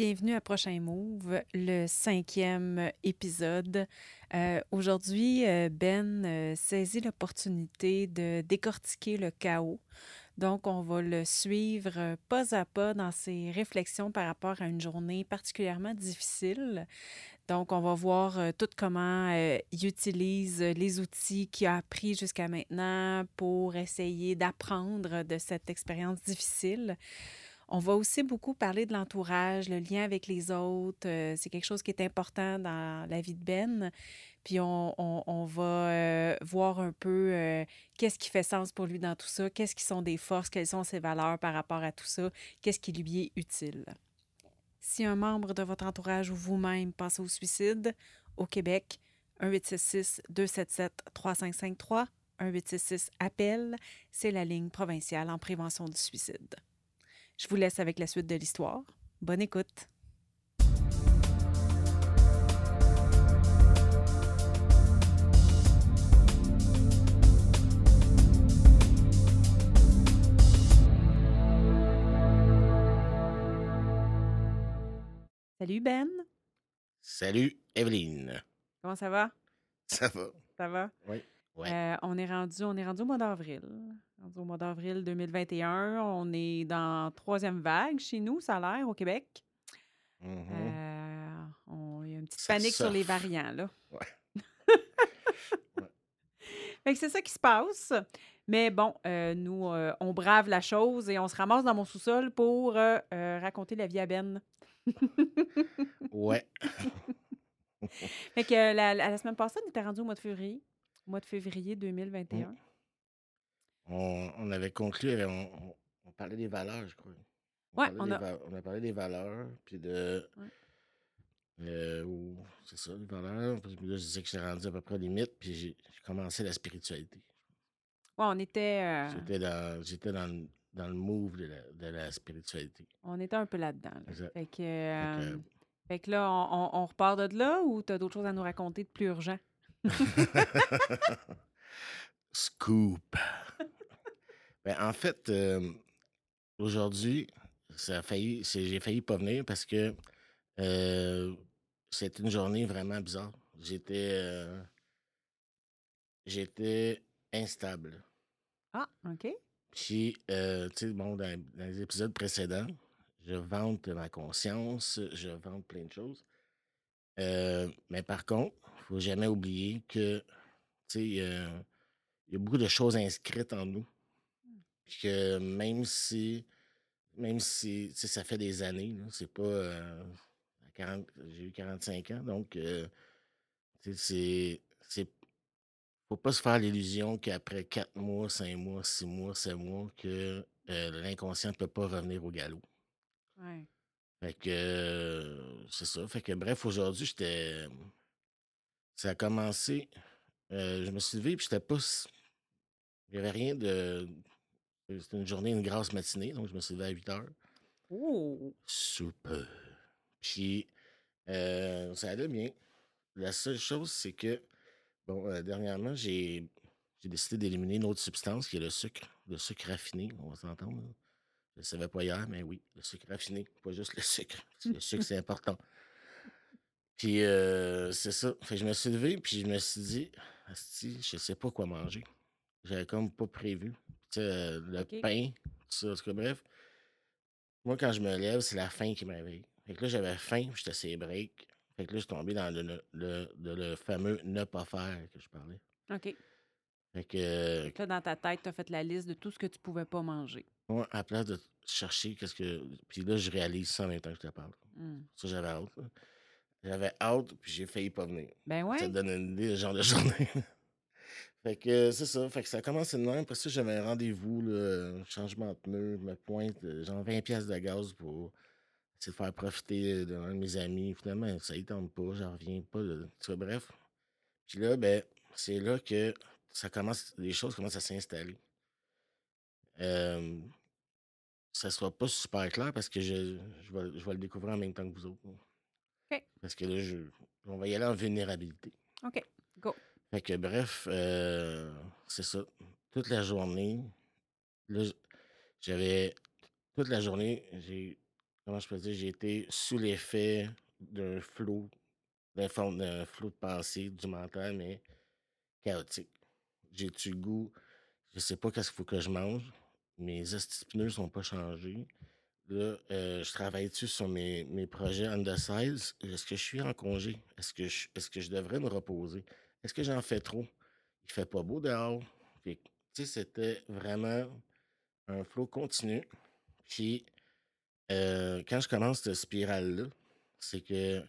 bienvenue à Prochain Move, le cinquième épisode. Euh, aujourd'hui, euh, Ben euh, saisit l'opportunité de décortiquer le chaos. Donc, on va le suivre pas à pas dans ses réflexions par rapport à une journée particulièrement difficile. Donc, on va voir tout comment il utilise les outils qu'il a appris jusqu'à maintenant pour essayer d'apprendre de cette expérience difficile. On va aussi beaucoup parler de l'entourage, le lien avec les autres. Euh, c'est quelque chose qui est important dans la vie de Ben. Puis on, va euh, voir un peu euh, qu'est-ce qui fait sens pour lui dans tout ça, qu'est-ce qui sont des forces, quelles sont ses valeurs par rapport à tout ça, qu'est-ce qui lui est utile. Si un membre de votre entourage ou vous-même passe au suicide, au Québec, 1-866-277-3553, 1-866-APPEL, c'est la ligne provinciale en prévention du suicide. Je vous laisse avec la suite de l'histoire. Bonne écoute. Salut Ben. Salut Evelyne. Comment ça va? Ça va. Ça va? Oui. Euh, on, est rendu, on est rendu au mois d'avril. Au mois d'avril 2021, on est dans troisième vague chez nous, ça a l'air, au Québec. Mm-hmm. Euh, on, il y a une petite panique sur les variants, là. Ouais. c'est ça qui se passe. Mais bon, euh, nous, on brave la chose et on se ramasse dans mon sous-sol pour raconter la vie à Ben. ouais. fait que la, la, semaine passée, on était rendu au mois de février mois de février 2021. On, avait conclu, on, on, parlait des valeurs, je crois. On, on, a... on a parlé des valeurs, puis de. Euh, c'est ça, les valeurs. Puis là, je disais que j'ai rendu à peu près limite, puis j'ai commencé la spiritualité. Ouais, on était. Euh j'étais dans, j'étais dans, dans, le move de la, de la, spiritualité. On était un peu là-dedans. Fait, que, euh, fait, que, là, on, on, repart de là ou tu as d'autres choses à nous raconter de plus urgent? Scoop. Ben, en fait, euh, aujourd'hui, ça a failli, j'ai failli pas venir parce que euh, c'était une journée vraiment bizarre. J'étais, euh, j'étais instable. Ah, OK. Puis, tu sais, bon, dans, les épisodes précédents, je vante ma conscience, je vante plein de choses. mais par contre, faut jamais oublier que, tu il y a beaucoup de choses inscrites en nous. Puis que même si, même si, ça fait des années, c'est pas. Euh, j'ai eu 45 ans, donc, euh, c'est. Faut pas se faire l'illusion qu'après 4 mois, 5 mois, 6 mois, 7 mois, que euh, l'inconscient ne peut pas revenir au galop. Ouais. Fait que c'est ça. Fait que bref, aujourd'hui, j'étais ça a commencé. Euh, je me suis levé, puis j'étais pas. Il n'y avait rien de. C'était une journée, une grasse matinée, donc je me suis levé à 8 heures. Oh! Super. Puis, euh, ça allait bien. La seule chose, c'est que, bon, euh, dernièrement, j'ai décidé d'éliminer une autre substance qui est le sucre, le sucre raffiné, on va s'entendre. Je ne savais pas hier, mais oui, le sucre raffiné, pas juste le sucre. Le sucre, c'est important. Puis euh, c'est ça. Fait je me suis levé, puis je me suis dit, Asti, je sais pas quoi manger. J'avais comme pas prévu. Tu sais, euh, le pain, tout ça, bref. Moi, quand je me lève, c'est la faim qui m'éveille. Fait que là, j'avais faim, puis j'étais assez break. Fait que là, je suis tombé dans le, le, le, fameux ne pas faire que je parlais. OK. Fait que. Fait que là, dans ta tête, tu as fait la liste de tout ce que tu pouvais pas manger. Moi, à place de chercher qu'est-ce que. Puis là, je réalise ça en même temps que je te parle. Mmh. Ça, j'avais hâte. J'avais hâte, puis j'ai failli pas venir. Ben ouais. Ça te donne une idée, genre de journée. fait que c'est ça. Fait que ça a commencé de même. Après ça, j'avais un rendez-vous, changement de pneu. Je me pointe, euh, genre 20 pièces de gaz pour essayer de faire profiter d'un de mes amis. Finalement, ça y tente pas, j'en reviens pas. bref. Puis là, ben, c'est là que ça commence, les choses commencent à s'installer. Euh, ça sera pas super clair parce que je, je, vais, je vais le découvrir en même temps que vous autres. Parce que là, je, on va y aller en vulnérabilité. OK, go. Fait que bref, euh, c'est ça. Toute la journée, là, j'avais. Toute la journée, j'ai comment je peux dire, j'ai été sous l'effet d'un flot, d'un flot de pensée, du mental, mais chaotique. J'ai-tu le goût, je sais pas qu'est-ce qu'il faut que je mange, mes pneus sont pas changés. Là, euh, je travaille dessus sur mes, mes projets on the. Est-ce que je suis en congé? Est-ce que je, est-ce que je devrais me reposer? Est-ce que j'en fais trop? Il fait pas beau dehors. Tu sais, c'était vraiment un flow continu. Puis, euh, quand je commence cette spirale-là, c'est que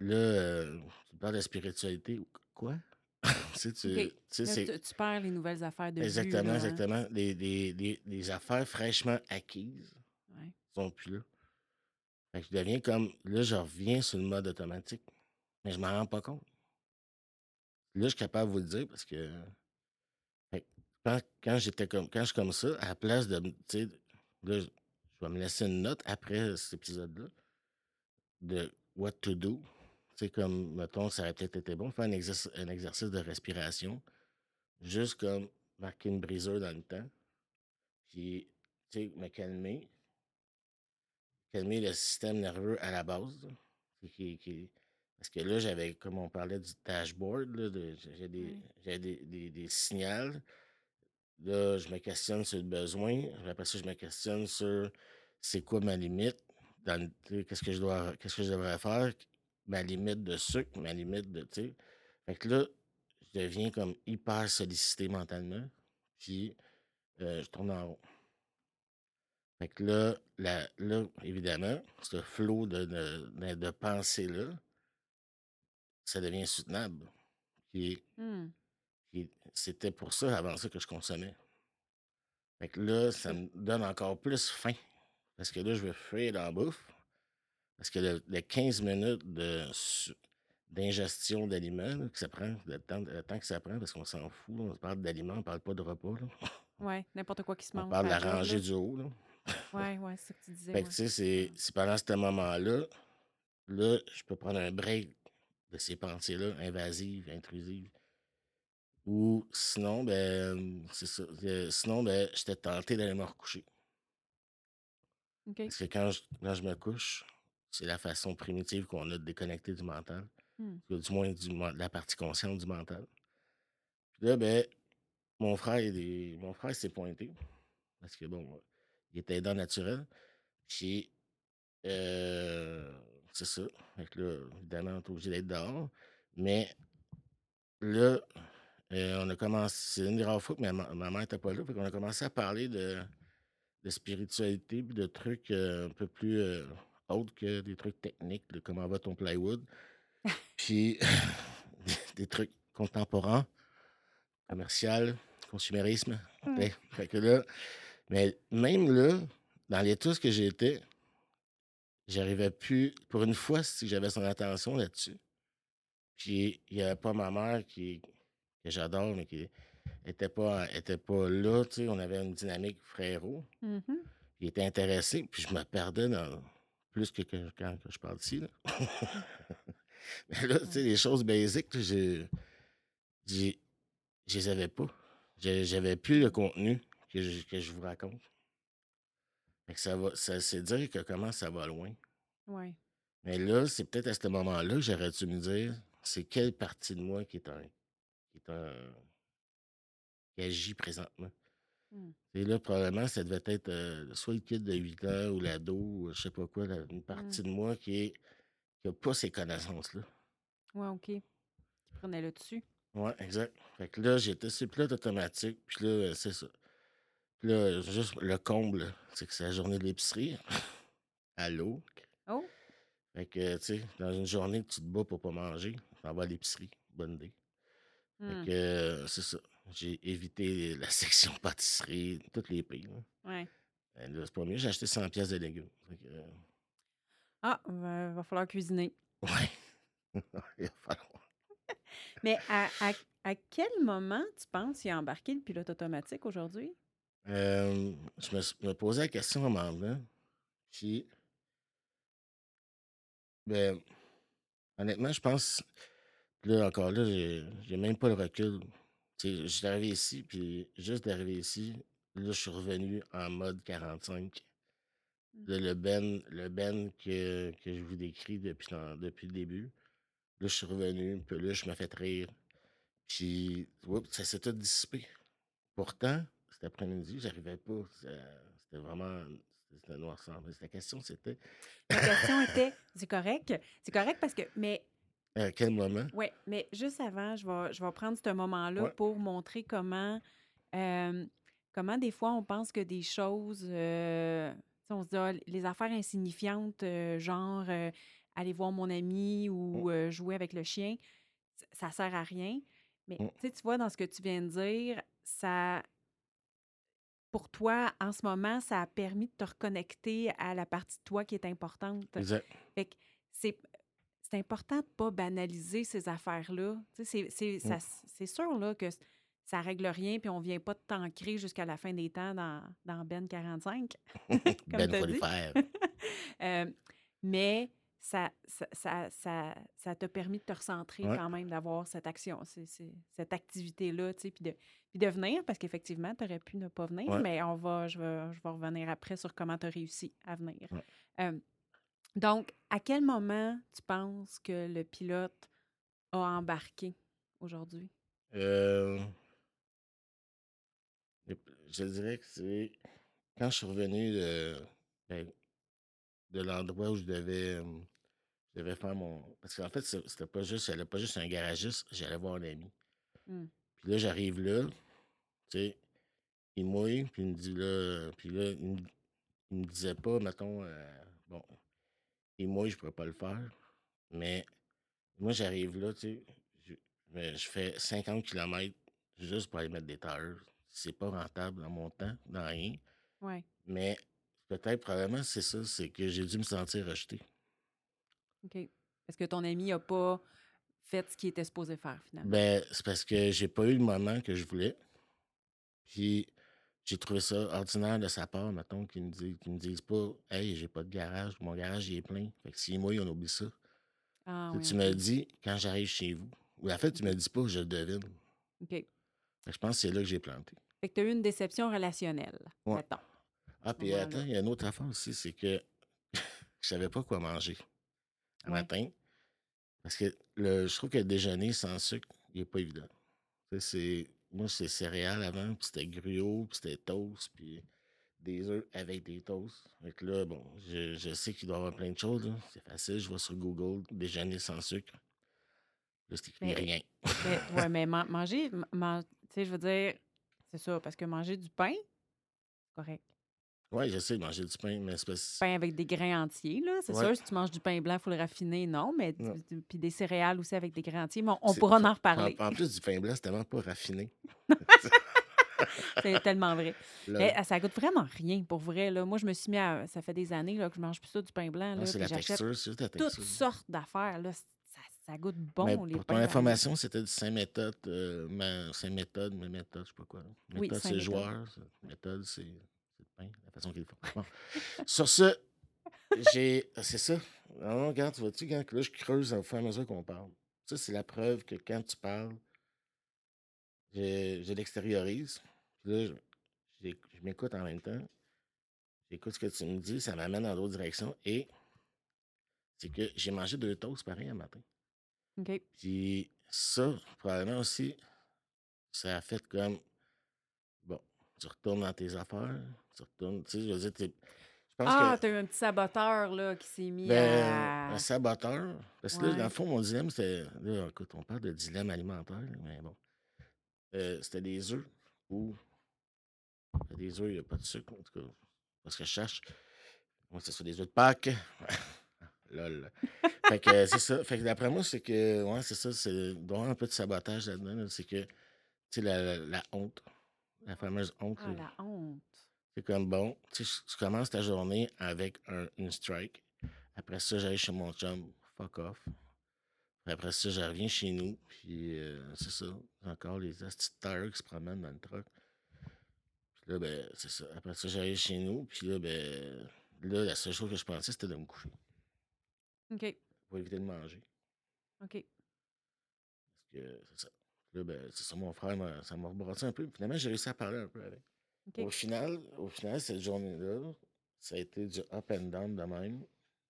là, euh, tu parles de spiritualité. ou Quoi? tu sais, tu- OK. tu sais, Là, c'est tu, tu perds les nouvelles affaires de vue, exactement, là, hein? exactement. Les- les affaires fraîchement acquises. Je deviens comme. Là, je reviens sur le mode automatique. Mais je m'en rends pas compte. Là, je suis capable de vous le dire parce que. quand, j'étais comme. Quand je suis comme ça, à la place de. Tu là, je vais me laisser une note après cet épisode-là de what to do. Sais, comme, mettons, ça aurait peut-être été bon faire un, exercice, de respiration. Juste comme marquer une brisure dans le temps. Puis, tu sais, me calmer. Calmer le système nerveux à la base. là. Qui- qui- qui- Parce que là, j'avais, comme on parlait du dashboard, là, de- j'ai des, j'avais des, des, des signaux. Là, je me questionne sur le besoin. Après ça, je me questionne sur c'est quoi ma limite. dans Qu'est-ce que je dois qu'est-ce que je devrais faire? Ma limite de sucre, ma limite de. tu sais. Fait que là, je deviens comme hyper sollicité mentalement. Puis euh, je tourne en rond. Fait que là, la- là évidemment, ce flot de, de, de- pensée-là, ça devient Hmm. puis c'était pour ça, avant ça, que je consommais. Fait que là, ça me donne encore plus faim. Parce que là, je veux fuir dans la bouffe. Parce que le, le 15 minutes de d'ingestion d'aliments là, que ça prend, le temps, le temps que ça prend, parce qu'on s'en fout, on parle d'aliments, on parle pas de repas. là. Ouais, n'importe quoi qui se On mange. parle de la là. rangée du haut. Là. Ouais, ouais, c'est ça que tu disais. Fait que ouais. tu sais, c'est c'est pendant ce moment-là, là, je peux prendre un break de ces pensées-là, invasives, intrusives. Ou sinon, ben, c'est ça. euh, Sinon, ben, j'étais tenté d'aller me recoucher. OK. Parce que quand je, quand je me couche, c'est la façon primitive qu'on a de déconnecter du mental. Hmm. Du moins, du, men- de la partie consciente du mental. Puis là, ben, mon frère, il est- mon frère s'est pointé. Parce que, bon, il était aidant naturel. Puis, euh, c'est ça. Fait que là, évidemment, on est obligé d'être dehors. Mais là, euh, on a commencé. C'est une des rares fois que ma, mère n'était pas là. Fait qu'on a commencé à parler de, de spiritualité puis de trucs euh, un peu plus autres que des trucs techniques, de comment va ton plywood. Puis des trucs contemporains, commercial, consumérisme. Mm. Ouais. Fait que là, mais même là, dans l'état ce que j'étais, j'arrivais plus. Pour une fois, si j'avais son attention là-dessus. Puis il n'y avait pas ma mère qui que j'adore, mais qui était pas, était pas là. tu sais, On avait une dynamique frérot. Mhm. Il était intéressé, puis je me perdais dans plus que, que- quand je parle ici. Là. mais là, tu sais, les choses basiques, j'ai, j'ai- je les avais pas. J'avais plus le contenu que je, que je vous raconte. Fait que ça va, ça, c'est dire que comment ça va loin. Ouais. Mais là, c'est peut-être à ce moment-là que j'aurais dû me dire, c'est quelle partie de moi qui est en, qui est en, qui agit présentement. Hmm. Et là, probablement, ça devait être euh, soit le kid de 8 ans ou l'ado, ou je sais pas quoi, une partie de moi qui est qui a pas ces connaissances-là. Ouais, OK. Tu prenais le dessus. Ouais, exact. Fait que là, j'étais sur le pilote automatique, puis là, c'est ça. Là, juste le comble, c'est que c'est la journée de l'épicerie. Allô? Oh! Fait que, tu sais, dans une journée que tu te bats pour pas manger, t'en vas à l'épicerie. Bonne idée. Fait que, euh, c'est ça. J'ai évité la section pâtisserie, toutes les prix. là. Ouais. Ben là, c'est pas mieux, j'ai acheté 100 pièces de légumes. Fait que, euh, Ah, va, va falloir cuisiner. ouais. Il va falloir. Mais à, à, à quel moment tu penses y a embarqué le pilote automatique aujourd'hui? Euh, je me, posais la question à un moment donné. Puis, ben, honnêtement, je pense, là, encore là, j'ai j'ai même pas le recul. Tu sais, je suis arrivé ici, puis juste d'arriver ici, là, je suis revenu en mode 45. Mmh. Là, le Ben, le ben que, que je vous décris depuis, dans- depuis le début. Là, je suis revenu, puis là, je me fait rire. Puis, oups, ça s'est tout dissipé. Pourtant, cet après-midi, j'arrivais pas. C'était vraiment. C'était noir sans. Mais La question, c'était La question était, c'est correct, c'est correct parce que, mais à quel moment? ouais, mais juste avant, je vais, je vais prendre ce moment-là Ouais. pour montrer comment, euh, comment des fois on pense que des choses, euh, on se dit ah, les affaires insignifiantes, euh, genre euh, aller voir mon ami ou euh, jouer avec le chien, ça, sert à rien. Mais Mm. tu vois dans ce que tu viens de dire, ça, pour toi, en ce moment, ça a permis de te reconnecter à la partie de toi qui est importante. Exact. Fait que c'est, c'est important de ne pas banaliser ces affaires-là. Tu sais, c'est, c'est, Mm. ça- c'est sûr là, que c- ça règle rien, puis on ne vient pas de t'ancrer jusqu'à la fin des temps dans, dans Ben 45. ben t'as dit. prolifère. Euh, mais ça, ça, ça, ça, ça t'a permis de te recentrer Ouais. quand même, d'avoir cette action, c'est- c'est- cette activité-là, tu sais, puis de, puis de venir, parce qu'effectivement, tu aurais pu ne pas venir, Ouais. mais on va, je, vais, je vais revenir après sur comment tu as réussi à venir. Ouais. Euh, donc, à quel moment tu penses que le pilote a embarqué aujourd'hui? Euh, je dirais que c'est quand je suis revenu de, ben, de l'endroit où je devais, je devais faire mon. Parce qu'en fait, c'était pas juste, j'allais pas juste un garagiste, j'allais voir un ami. Hmm. Puis là, j'arrive là, tu sais, il mouille, puis il me dit là, puis là, il me, il me disait pas, mettons, euh, bon, il mouille, je pourrais pas le faire, mais moi, j'arrive là, tu sais, je, mais je fais 50 km juste pour aller mettre des tailleurs. C'est pas rentable dans mon temps, dans rien, Oui, mais peut-être, probablement, c'est ça, c'est que j'ai dû me sentir rejeté. OK. Parce que ton ami n'a pas fait ce qu'il était supposé faire, finalement. Ben, c'est parce que j'ai pas eu le moment que je voulais. Puis j'ai trouvé ça ordinaire de sa part, mettons, qu'il me, dit, qu'il me dise pas Hey, j'ai pas de garage, mon garage il est plein. Fait que si moi, on oublie ça. Ah, Tu oui, tu OK. me dis quand j'arrive chez vous. Ou en fait, tu me dis pas, je le devine. OK. Fait que je pense que c'est là que j'ai planté. Fait que tu as eu une déception relationnelle, Ouais. mettons. Ah, puis Voilà. attends, il y a une autre affaire aussi, c'est que je savais pas quoi manger un Ouais. matin. Parce que le, je trouve que le déjeuner sans sucre, il est pas évident. C'est, moi, c'est céréales avant, puis c'était gruau, puis c'était toast, puis des œufs avec des toasts. Fait que là, bon, je, je sais qu'il doit y avoir plein de choses. là. C'est facile, je vais sur Google, déjeuner sans sucre. Là, c'est écrit rien. Ouais, mais man- manger, man- tu sais, je veux dire, c'est ça, parce que manger du pain, correct. Oui, j'essaie de manger du pain, mais c'est Pain avec des grains entiers, là, c'est Ouais. sûr, si tu manges du pain blanc, il faut le raffiner, non, mais Non. puis des céréales aussi avec des grains entiers, mais on, pourra en reparler. en plus du pain blanc, c'est tellement pas raffiné. C'est tellement vrai. Là, Mais euh, ça goûte vraiment rien, pour vrai, là. Moi, je me suis mis à... Ça fait des années là, que je mange plus ça, du pain blanc, non, là, c'est la texture, c'est juste la toutes texture. sortes d'affaires, là. Ça, ça goûte bon, Mais les pour pains ton information, c'était du Saint-Méthode. Euh, Saint-Méthode, mais méthode, je sais pas quoi. Oui, Méthode, c'est joueur. Méthode, c'est c'est le pain, la façon qu'ils le font. Bon. Sur ce, j'ai. C'est ça. Non, regarde, tu vois-tu, quand là, je creuse au fur et à mesure qu'on parle. Ça, c'est la preuve que quand tu parles, je, je l'extériorise. Puis là, je, j'ai- je m'écoute en même temps. J'écoute ce que tu me dis, ça m'amène dans d'autres directions. Et c'est que j'ai mangé deux toasts pareil un matin. OK. Puis ça, probablement aussi, ça a fait comme tu retournes dans tes affaires, tu retournes, tu sais, je veux dire, Ah, que t'as eu un petit saboteur, là, qui s'est mis ben, à... un saboteur, parce que là, dans le fond, mon dilemme, c'était, là, écoute, on parle de dilemme alimentaire, mais bon, Euh, c'était des œufs ou des œufs, il n'y a pas de sucre, en tout cas, parce que je cherche, moi, c'est sur des œufs de Pâques. Lol. Fait que euh, c'est ça. Fait que d'après moi, c'est que, ouais, c'est ça, c'est il doit y avoir un peu de sabotage là-dedans. là. C'est que, tu sais, la, la- la honte, la fameuse honte, Ah, la honte. c'est comme bon, tu commences ta journée avec un, une strike. Après ça, j'arrive chez mon chum, fuck off. Après ça, je reviens chez nous, puis euh, c'est ça. Encore les petits tires qui se promènent dans le truck. Puis là, ben, c'est ça. Après ça, j'arrive chez nous, puis là, ben, là, la seule chose que je pensais, c'était de me coucher OK. pour éviter de manger. OK. Parce que c'est ça. Là, ben, c'est ça, mon frère, ça m'a rebrassé un peu. Finalement, j'ai réussi à parler un peu avec. Au final, au final, cette journée-là, ça a été du up and down de même.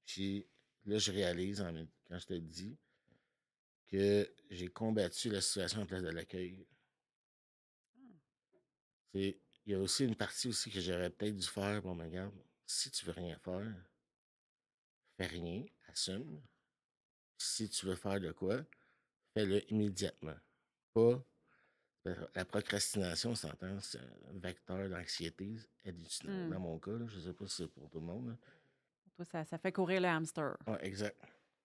Puis là, je réalise, en quand je te dis, que j'ai combattu la situation en place de l'accueil. C'est- Il y a aussi une partie aussi que j'aurais peut-être dû faire. Bon, mais regarde, si tu veux rien faire, fais rien, assume. Si tu veux faire de quoi, fais-le immédiatement. Pas. La procrastination, on s'entend, c'est un vecteur d'anxiété. Hmm. Dans mon cas, là, je ne sais pas si c'est pour tout le monde. là. Toi, ça, ça fait courir le hamster. Ouais, exact.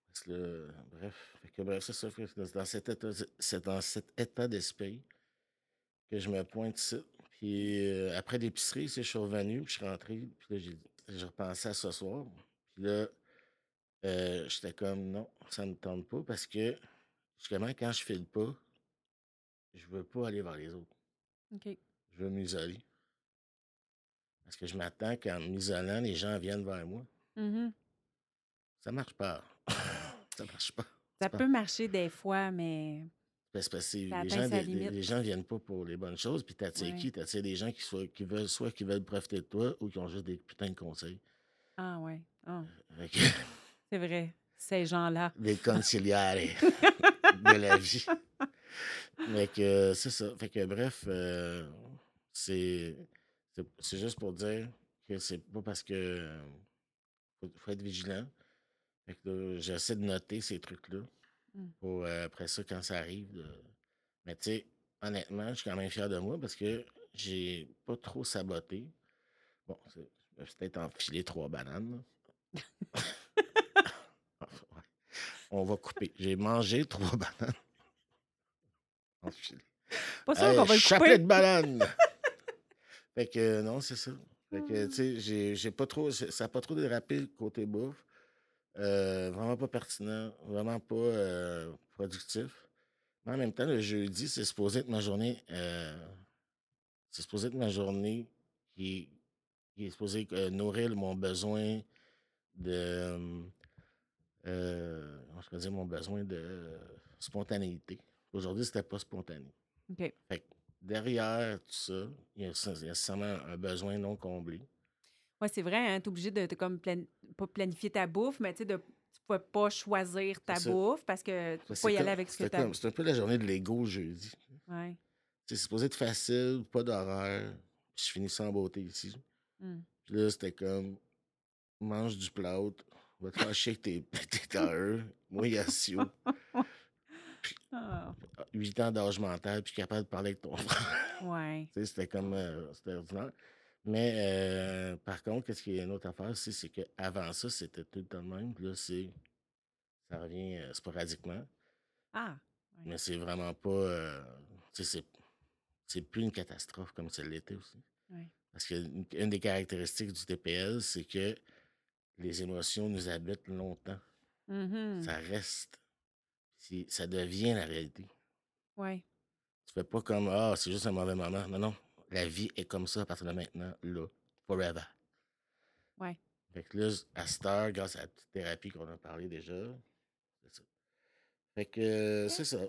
Parce que bref, que, bref, c'est ça. dans cet état, c'est dans cet état d'esprit que je me pointe ici. Puis euh, après l'épicerie, je suis revenu, puis je suis rentré, puis là, j'ai, j'ai repensé à ce soir. Puis là, euh, j'étais comme, non, ça ne me tente pas parce que, justement, quand je file pas, je veux pas aller vers les autres. Je veux m'isoler. Parce que je m'attends qu'en m'isolant, les gens viennent vers moi. Mhm. Ça marche pas. ça marche pas. Ça pas- peut marcher des fois, mais Parce parce que les gens, les, les- gens viennent pas pour les bonnes choses, puis t'attires Ouais. qui? T'attires des gens qui, soient, qui veulent soit qui veulent profiter de toi ou qui ont juste des putains de conseils. ah ouais. Ah, que, c'est vrai. Ces gens-là. des conciliaires de la vie. Mais que c'est ça. Fait que bref, euh, c'est juste pour dire que c'est pas parce que euh, faut, faut être vigilant. Fait que j'essaie de noter ces trucs-là Mm. pour euh, après ça, quand ça arrive. Mais tu sais, honnêtement, je suis quand même fier de moi parce que j'ai pas trop saboté. Bon, je suis peut-être enfilé trois bananes. Ouais. On va couper. J'ai mangé trois bananes. Pas sûr qu'on va le couper. de banane! fait que euh, non, c'est ça. Fait que, tu sais, j'ai- pas trop. Ça n'a pas trop dérapé côté bouffe. Euh, vraiment pas pertinent. Vraiment pas euh, productif. Mais en même temps, le jeudi, c'est supposé être ma journée. c'est supposé être ma journée qui, qui est supposée nourrir mon besoin de. comment je peux dire mon besoin de spontanéité. Aujourd'hui, c'était pas spontané. OK. Fait que derrière tout ça, il y a nécessairement un besoin non comblé. Ouais, c'est vrai, hein, t'es obligé de, de comme plan- pas planifier ta bouffe, mais tu sais, de tu pouvais pas choisir ta bouffe parce que tu Ça, peux y aller avec ce que c'était tu comme- C'est un peu la journée de l'ego jeudi. Ouais. C'est supposé être facile, pas d'horaire. Je finis sans beauté ici. Mm. Puis là, c'était comme mange du plâtre, va te faire chier avec tes, tailleurs, moi Yassio, Ah, 8 ans d'âge mental, puis capable de parler avec ton frère. ouais. C'était comme euh, c'était ordinaire. Mais euh, par contre, qu'est-ce qu'il y a une autre affaire aussi, c'est qu'avant ça, c'était tout le temps le même. Là, c'est. Ça revient euh, sporadiquement. Ah, ouais. Mais c'est vraiment pas. tu sais, c'est. C'est plus une catastrophe comme ça l'était aussi. Ouais. Parce qu'une une des caractéristiques du TPL, c'est que les émotions nous habitent longtemps. Mhm. Ça reste. Ça devient la réalité. Ouais. Tu fais pas comme Ah, c'est juste un mauvais moment. Non, non. La vie est comme ça à partir de maintenant, là. Forever. Ouais. Fait que là, à cette heure, grâce à la petite thérapie qu'on a parlé déjà, c'est ça. Fait que euh, c'est ça.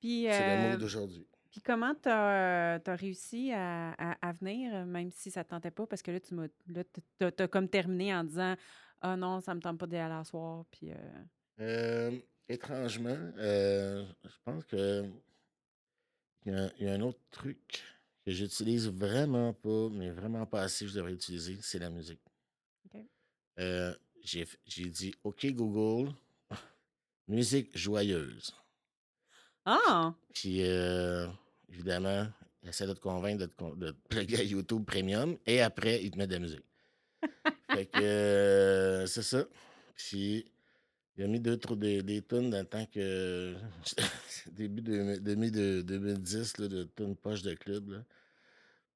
Puis, C'est le euh, mot d'aujourd'hui. puis comment tu as, réussi à, à- à venir, euh, même si ça ne te tentait pas? Parce que là, tu m'as là, t'as- t'as comme terminé en disant Ah non, ça me tente pas d'y aller à soir. Puis, euh, Euh, étrangement, euh, je pense que il y, a- il y a un autre truc que j'utilise vraiment pas, mais vraiment pas assez, que je devrais utiliser, c'est la musique. Euh, j'ai dit OK Google, musique joyeuse. Ah! Puis euh, évidemment, il essaie de te convaincre de te, con- de te plugger à YouTube Premium et après, il te met de la musique. fait que euh, c'est ça. Puis il a mis deux, des, des tunes dans le temps que. début de, demi de 2010, là, de tunes poche de club. Là.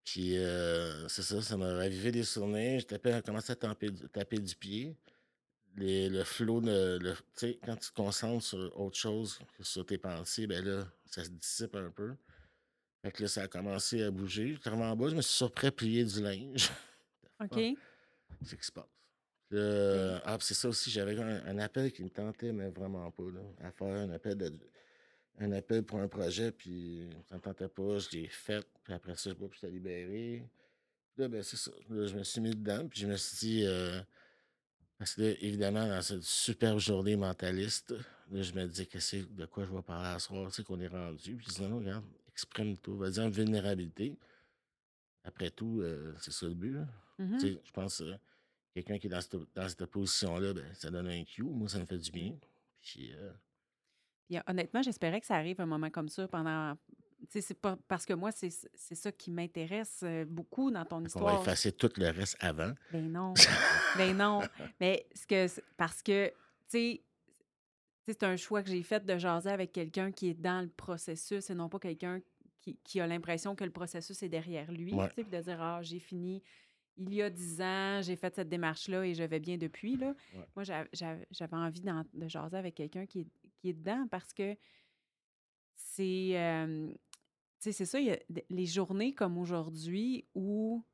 Puis euh, c'est ça, ça m'a ravivé des souvenirs. Je tapais, commençais à taper, du- taper du pied. Les- le flow, de- le, tu sais, quand tu te concentres sur autre chose que sur tes pensées, ben là, ça se dissipe un peu. Fait que là, ça a commencé à bouger. J'étais vraiment en bas, je me suis surpris à plier du linge. OK. C'est ce qui se passe. Euh, ah, c'est ça aussi, j'avais un, un appel qui me tentait, mais vraiment pas, là, à faire un appel, de, un appel pour un projet, puis ça me tentait pas, je l'ai fait, puis après ça, je pas, puis j'étais libéré. Là, ben, c'est ça. Là, je me suis mis dedans, puis je me suis dit, euh, parce que là, évidemment, dans cette superbe journée mentaliste, là, je me disais, qu'est-ce que- de quoi je vais parler à soir, tu sais, qu'on est rendu. Puis je dis, non, non, regarde, exprime tout, vas-y en vulnérabilité. Après tout, euh, c'est ça le but. là. Mhm. Tu sais, je pense euh, quelqu'un qui est dans cette, dans cette position-là, ben, ça donne un cue. Moi, ça me fait du bien. Puis, euh, Puis, honnêtement, j'espérais que ça arrive un moment comme ça pendant. C'est pas parce que moi, c'est ça qui m'intéresse euh, beaucoup dans ton on va histoire. effacer tout le reste avant. Ben non. ben non. Mais ce que parce que, tu sais, c'est un choix que j'ai fait de jaser avec quelqu'un qui est dans le processus et non pas quelqu'un qui, qui a l'impression que le processus est derrière lui. Ouais. De dire, ah, j'ai fini il y a dix ans, j'ai fait cette démarche-là et je vais bien depuis. Là. Ouais. Moi, j'a- j'a- j'avais envie de jaser avec quelqu'un qui est, qui est dedans parce que c'est. euh, c'est ça, il y a les journées comme aujourd'hui où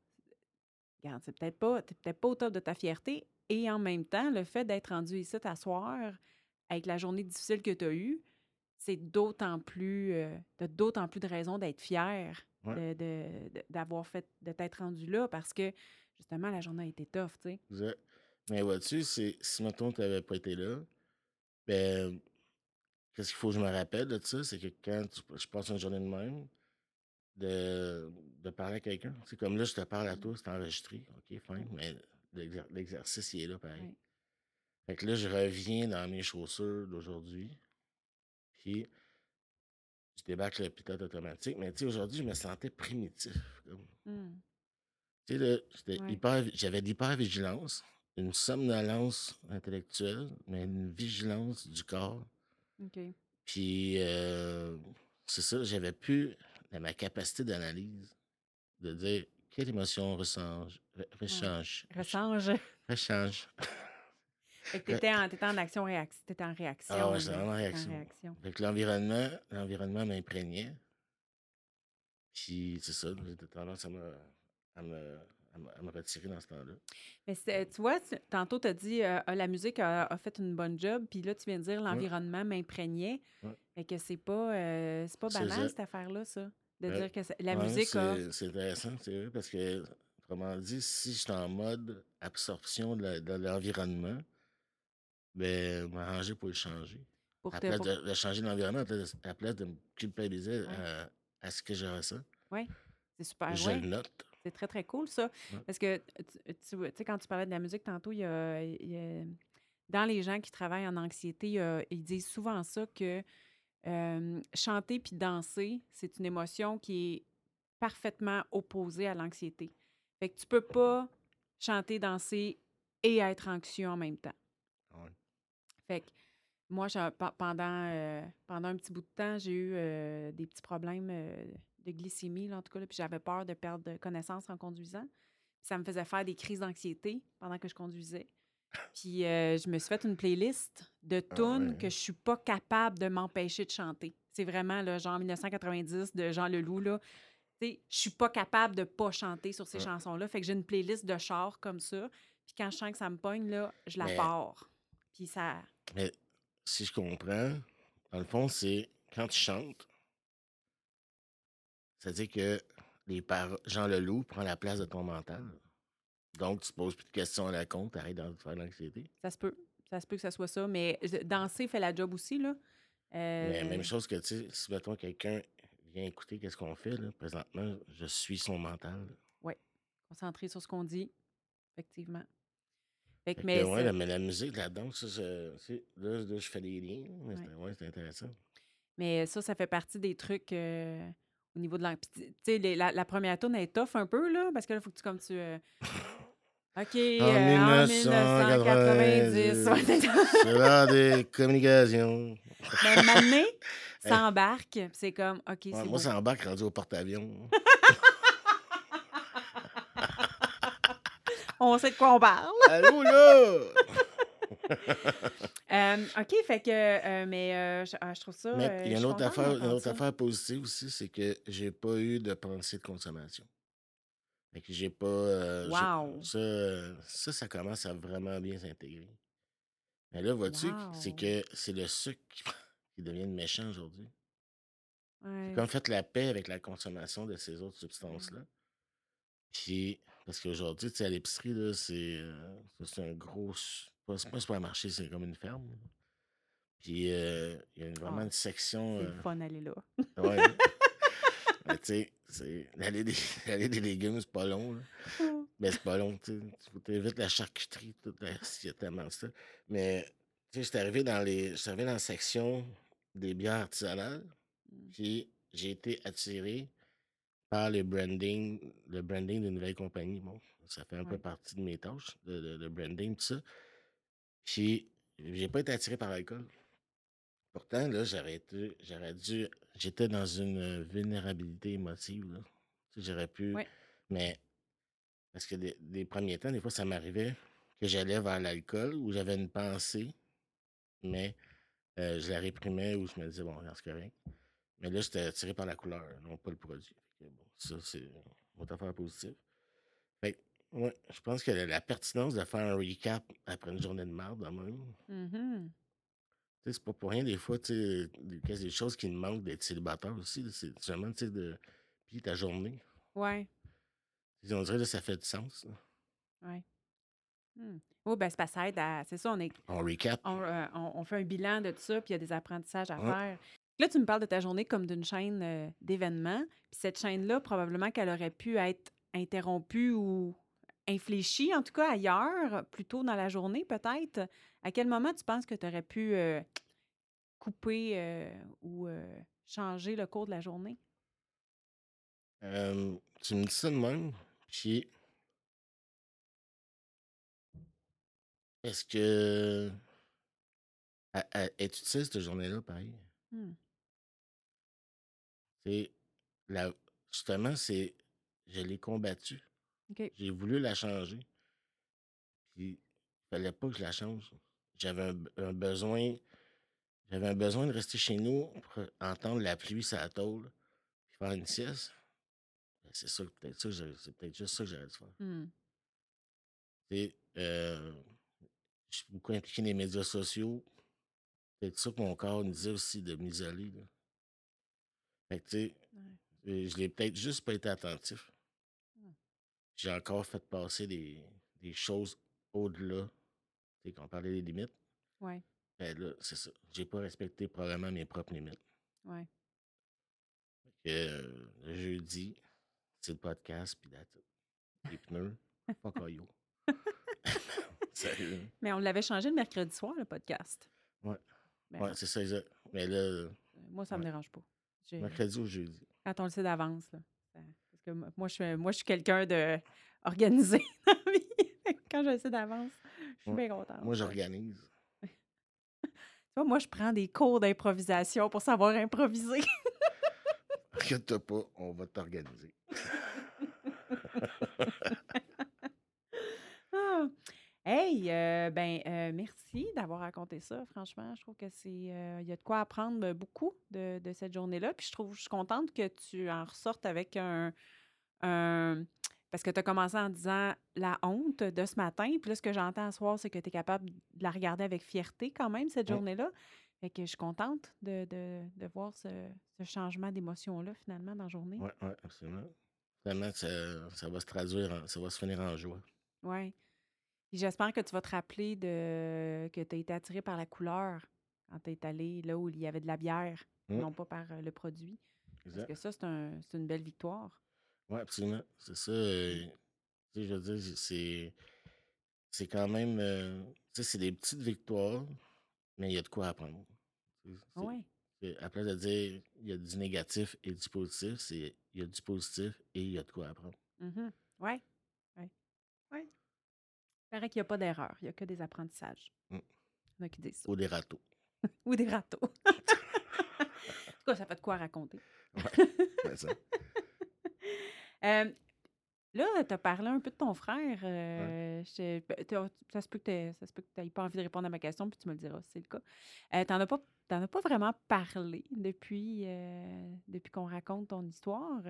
regarde, c'est peut-être pas, peut-être pas au top de ta fierté. Et en même temps, le fait d'être rendu ici t'asseoir avec la journée difficile que tu as eue, c'est d'autant plus, euh, d'autant plus de raisons d'être fier Ouais. de- de- de- d'avoir fait, de t'être rendu là parce que justement, la journée a été tough, tu sais. Exact. Mais vois-tu, c'est, si mettons tu n'avais pas été là, ben, qu'est-ce qu'il faut que je me rappelle de ça? C'est que quand tu- je passe une journée de même, de, de parler à quelqu'un, c'est comme là, je te parle à toi, c'est enregistré, ok, fine, mais l'exer- l'exercice, il est là pareil. Ouais. Fait que là, je reviens dans mes chaussures d'aujourd'hui, puis je débarque le pilote automatique, mais tu sais, aujourd'hui, je me sentais primitif. comme. Tu sais, là, j'étais Ouais. hyper- j'avais de l'hypervigilance, une somnolence intellectuelle, mais une vigilance du corps. Puis, euh, c'est ça, j'avais plus ma capacité d'analyse, de dire quelle émotion rechange, re- rechange, Rechange. rechange. Fait que t'étais en, t'étais en action réaction. T'étais en réaction. Ah ouais, là. j'étais en réaction. réaction. Fait que l'environnement, l'environnement m'imprégnait. Puis, c'est ça, j'étais tendance à me, à me, à me, à me retirer dans ce temps-là. Mais c'est- tu vois, tu- tantôt, tu as dit euh, Ah, la musique a, a fait une bonne job, puis là, tu viens de dire l'environnement m'imprégnait. Ouais. Fait que c'est pas, euh, c'est pas C'est banal, cette affaire-là, ça. De Ouais. dire que c'est- la Ouais, musique a. c'est c'est intéressant, c'est vrai, parce que, autrement dit, si je suis en mode absorption de la- de l'environnement, ben, m'arranger pour le changer. Pour À te, place pour- de, de changer l'environnement, à à place de me culpabiliser Ouais. à, à ce que je ressens, C'est super. je ouais. le note. C'est très, très cool, ça. Ouais. Parce que, tu, sais, quand tu parlais de la musique tantôt, il y a, il y a- dans les gens qui travaillent en anxiété, il y a- ils disent souvent ça que euh, chanter puis danser, c'est une émotion qui est parfaitement opposée à l'anxiété. Fait que tu peux pas chanter, danser et être anxieux en même temps. Fait que moi, pendant, euh, pendant un petit bout de temps, j'ai eu euh, des petits problèmes euh, de glycémie, là, en tout cas, là, puis j'avais peur de perdre connaissance en conduisant. Puis ça me faisait faire des crises d'anxiété pendant que je conduisais. Puis je me suis fait une playlist de Ah tunes que je suis pas capable de m'empêcher de chanter. C'est vraiment le genre 1990 de Jean Leloup, là. Je suis pas capable de pas chanter sur ces Ouais. chansons-là. Fait que j'ai une playlist de chars comme ça. Puis quand je sens que ça me pogne, là, je la Mais- pars. Puis ça... Mais si je comprends, dans le fond, c'est quand tu chantes, c'est-à-dire que les. Jean Leloup prend la place de ton mental. Donc, tu te poses plus de questions à la con, tu arrêtes de faire de l'anxiété. Ça se peut. Ça se peut que ça soit ça. Mais danser fait la job aussi, là. Mais Euh, même chose que, tu sais, si, mettons, quelqu'un vient écouter qu'est-ce qu'on fait, là, présentement, je suis son mental. Concentrer sur ce qu'on dit. Effectivement. Fait que, mais ouais, c'est- la, la musique, la danse, ça, c'est- là, là, je fais des liens. mais Ouais. c'était- Ouais, c'est intéressant. Mais ça, ça fait partie des trucs euh, au niveau de l'anxiété. Tu sais, la, la première tourne est tough un peu, là, parce que là, il faut que tu, comme tu... euh, OK, euh, en 1990. ouais, c'est ça. c'est l'heure des communications. Mais maintenant, ça embarque, c'est comme, OK, Ouais, c'est moi, c'est en bac rendu au porte-avions. On sait de quoi on parle. Allô, là! Euh, OK, fait que... euh, mais euh, je, ah, je trouve ça... Mais il y a une autre, affaire, une d'entendre autre ça. affaire positive aussi, c'est que j'ai pas eu de pensée de consommation. Fait que j'ai pas. Wow. ça, ça, ça commence à vraiment bien s'intégrer. Mais là, vois-tu, c'est que c'est le sucre qui, devient méchant aujourd'hui. Ouais. Comme fait la paix avec la consommation de ces autres substances-là. Puis, parce qu'aujourd'hui, tu sais, à l'épicerie, là, c'est euh, c'est un gros. Pas, c'est pas un supermarché, c'est comme une ferme. là. Puis, euh, il y a une- vraiment Ah, une section. c'est le euh, fun d'aller là. ouais. Mais tu sais, c'est- l'allée des, l'allée des légumes, c'est pas long. Là. Mais c'est pas long, tu sais. Tu faut t'éviter la charcuterie, tout. la- Il y a tellement de ça. Mais, tu sais, j'étais arrivé dans les. J'étais arrivé dans la section des bières artisanales. Mm. Puis, j'ai été attiré par le branding, le branding d'une nouvelle compagnie. Bon, ça fait un peu partie de mes tâches, le, branding, tout ça. Puis, j'ai pas été attiré par l'alcool. Pourtant, là, j'aurais été, j'aurais dû, j'étais dans une vulnérabilité émotive, là. J'aurais pu, Ouais. mais parce que des, des premiers temps, des fois, ça m'arrivait que j'allais vers l'alcool ou j'avais une pensée, mais euh, je la réprimais ou je me disais, bon, c'est correct. Mais là, j'étais attiré par la couleur, non pas le produit. Ça, c'est une affaire positive. Fait que, ouais, je pense que la, la pertinence de faire un recap après une journée de merde, de même, sais, c'est pas pour rien, des fois, tu sais, des, qu'il y a des choses qui me manquent d'être célibataire aussi. C'est seulement, tu sais, de. Puis ta journée. Ouais, On dirait que ça fait du sens. là. ouais. Hmm. Oh, ben, c'est ça aide à- C'est ça, on est On recap. on, euh, on- on fait un bilan de tout ça, puis il y a des apprentissages à Ouais. faire. Là, tu me parles de ta journée comme d'une chaîne euh, d'événements. Puis cette chaîne-là, probablement qu'elle aurait pu être interrompue ou infléchie, en tout cas ailleurs, plus tôt dans la journée, peut-être. À quel moment tu penses que tu aurais pu euh, couper euh, ou changer le cours de la journée? Tu me dis ça de même. Puis. Est-ce que. Elle, elle est utile cette journée-là, pareil? Hmm. C'est. La... Justement, c'est. Je l'ai combattue. J'ai voulu la changer. Puis, il fallait pas que je la change. J'avais un, un besoin. J'avais un besoin de rester chez nous pour entendre la pluie sur la tôle, puis faire une sieste. Ben, c'est ça, peut-être ça, c'est peut-être juste ça que j'aurais dû faire. Sais, euh, je suis beaucoup impliqué dans les médias sociaux. C'est ça que mon corps me disait aussi de m'isoler. là. Fait que, tu sais, euh, je l'ai peut-être juste pas été attentif. Hmm. J'ai encore fait passer des, des choses au-delà. Tu sais, qu'on parlait des limites. Ouais, Ben là, c'est ça. J'ai pas respecté probablement mes propres limites. ouais. Fait que, euh, le jeudi, c'est le podcast, puis it. Les pneus, pas caillou. Sérieux. Mais on l'avait changé le mercredi soir, le podcast. Ouais. Ben, Ouais, c'est ça, exact. Mais là, moi, ça me ouais. dérange pas. Mercredi ou jeudi? Quand on le sait d'avance, là. Parce que mo- moi, je suis, moi, je suis quelqu'un de organisé dans la vie. Quand je le sais d'avance, je suis Ouais. bien contente. Moi, j'organise. Tu vois, moi, je prends des cours d'improvisation pour savoir improviser. Inquiète-toi pas, on va t'organiser. Hey, euh, ben, euh, merci d'avoir raconté ça. Franchement, je trouve que c'est, euh, il y a de quoi apprendre beaucoup de, de cette journée-là. Puis je trouve, je suis contente que tu en ressortes avec un, un- parce que tu as commencé en disant la honte de ce matin. Puis là, ce que j'entends ce soir, c'est que tu es capable de la regarder avec fierté quand même, cette Ouais. journée-là. Fait que je suis contente de, de- de voir ce, ce changement d'émotion-là, finalement, dans la journée. Ouais, ouais, absolument. Vraiment, ça, ça va se traduire, en- ça va se finir en joie. Oui. J'espère que tu vas te rappeler de que tu as été attiré par la couleur quand tu es allé là où il y avait de la bière, Mm. non pas par le produit. Parce Exact. que ça, c'est un, c'est une belle victoire. Oui, absolument. C'est ça. euh, tu sais, je veux dire, c'est, c'est quand même. euh, tu sais, c'est des petites victoires, mais il y a de quoi apprendre. Oui. place de dire il y a du négatif et du positif, c'est il y a du positif et il y a de quoi apprendre. Oui. Oui. Oui. Il paraît qu'il n'y a pas d'erreur, il n'y a que des apprentissages. Mm. Il y en a qui disent ça. Ou des râteaux. Ou des râteaux. en tout cas, ça fait de quoi raconter. Ouais, ça. Euh, là, tu as parlé un peu de ton frère. euh, je- ben, ça se peut que tu n'aies pas envie de répondre à ma question, puis tu me le diras si c'est le cas. Euh, tu n'en as, pas- as pas vraiment parlé depuis, depuis qu'on raconte ton histoire.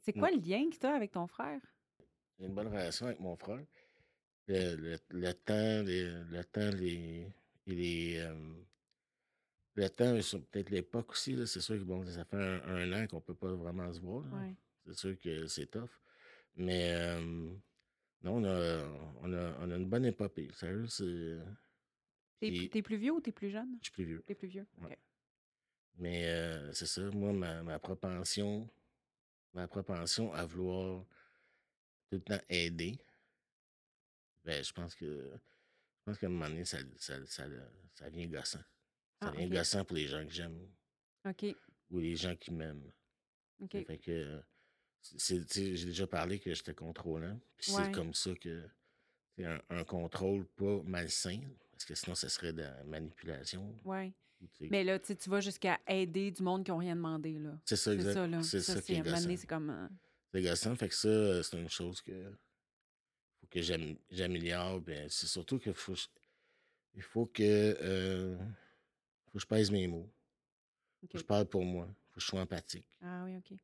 C'est quoi le lien que tu as avec ton frère? J'ai une bonne relation avec mon frère. Le, le- le temps, les- le temps, les, et les, euh, le temps, et sur peut-être l'époque aussi, là, c'est sûr que bon, ça fait un, un an qu'on peut pas vraiment se voir. Ouais. C'est sûr que c'est tough. Mais euh, non, on a, on, a, on a une bonne épopée. Sérieux, c'est. T'es plus vieux ou t'es plus jeune? je suis plus vieux. T'es plus vieux? Ouais. Mais euh, c'est ça, moi, ma, ma propension, ma propension à vouloir tout le temps aider, ben, je pense que je pense qu'à un moment donné, ça, ça, ça, ça vient gossant. Ça Ah, vient OK. gossant pour les gens que j'aime OK. ou les gens qui m'aiment. OK. Ça fait que c'est- tu sais, j'ai déjà parlé que j'étais contrôlant. Puis Ouais. c'est comme ça que c'est un, un contrôle pas malsain, parce que sinon, ça serait de la manipulation. Ouais. ou tu sais, Mais là, tu vas jusqu'à aider du monde qui n'ont rien demandé, là. C'est ça, C'est exact. ça, là. C'est Ça, ça qui c'est est gossant. c'est comme. euh, C'est gossant. Fait que ça, euh, c'est une chose que que j'am- j'améliore. Ben, c'est surtout qu'il faut, il faut que, euh, faut que je pèse mes mots. Faut que je parle pour moi. Faut que je sois empathique. Ah oui, OK.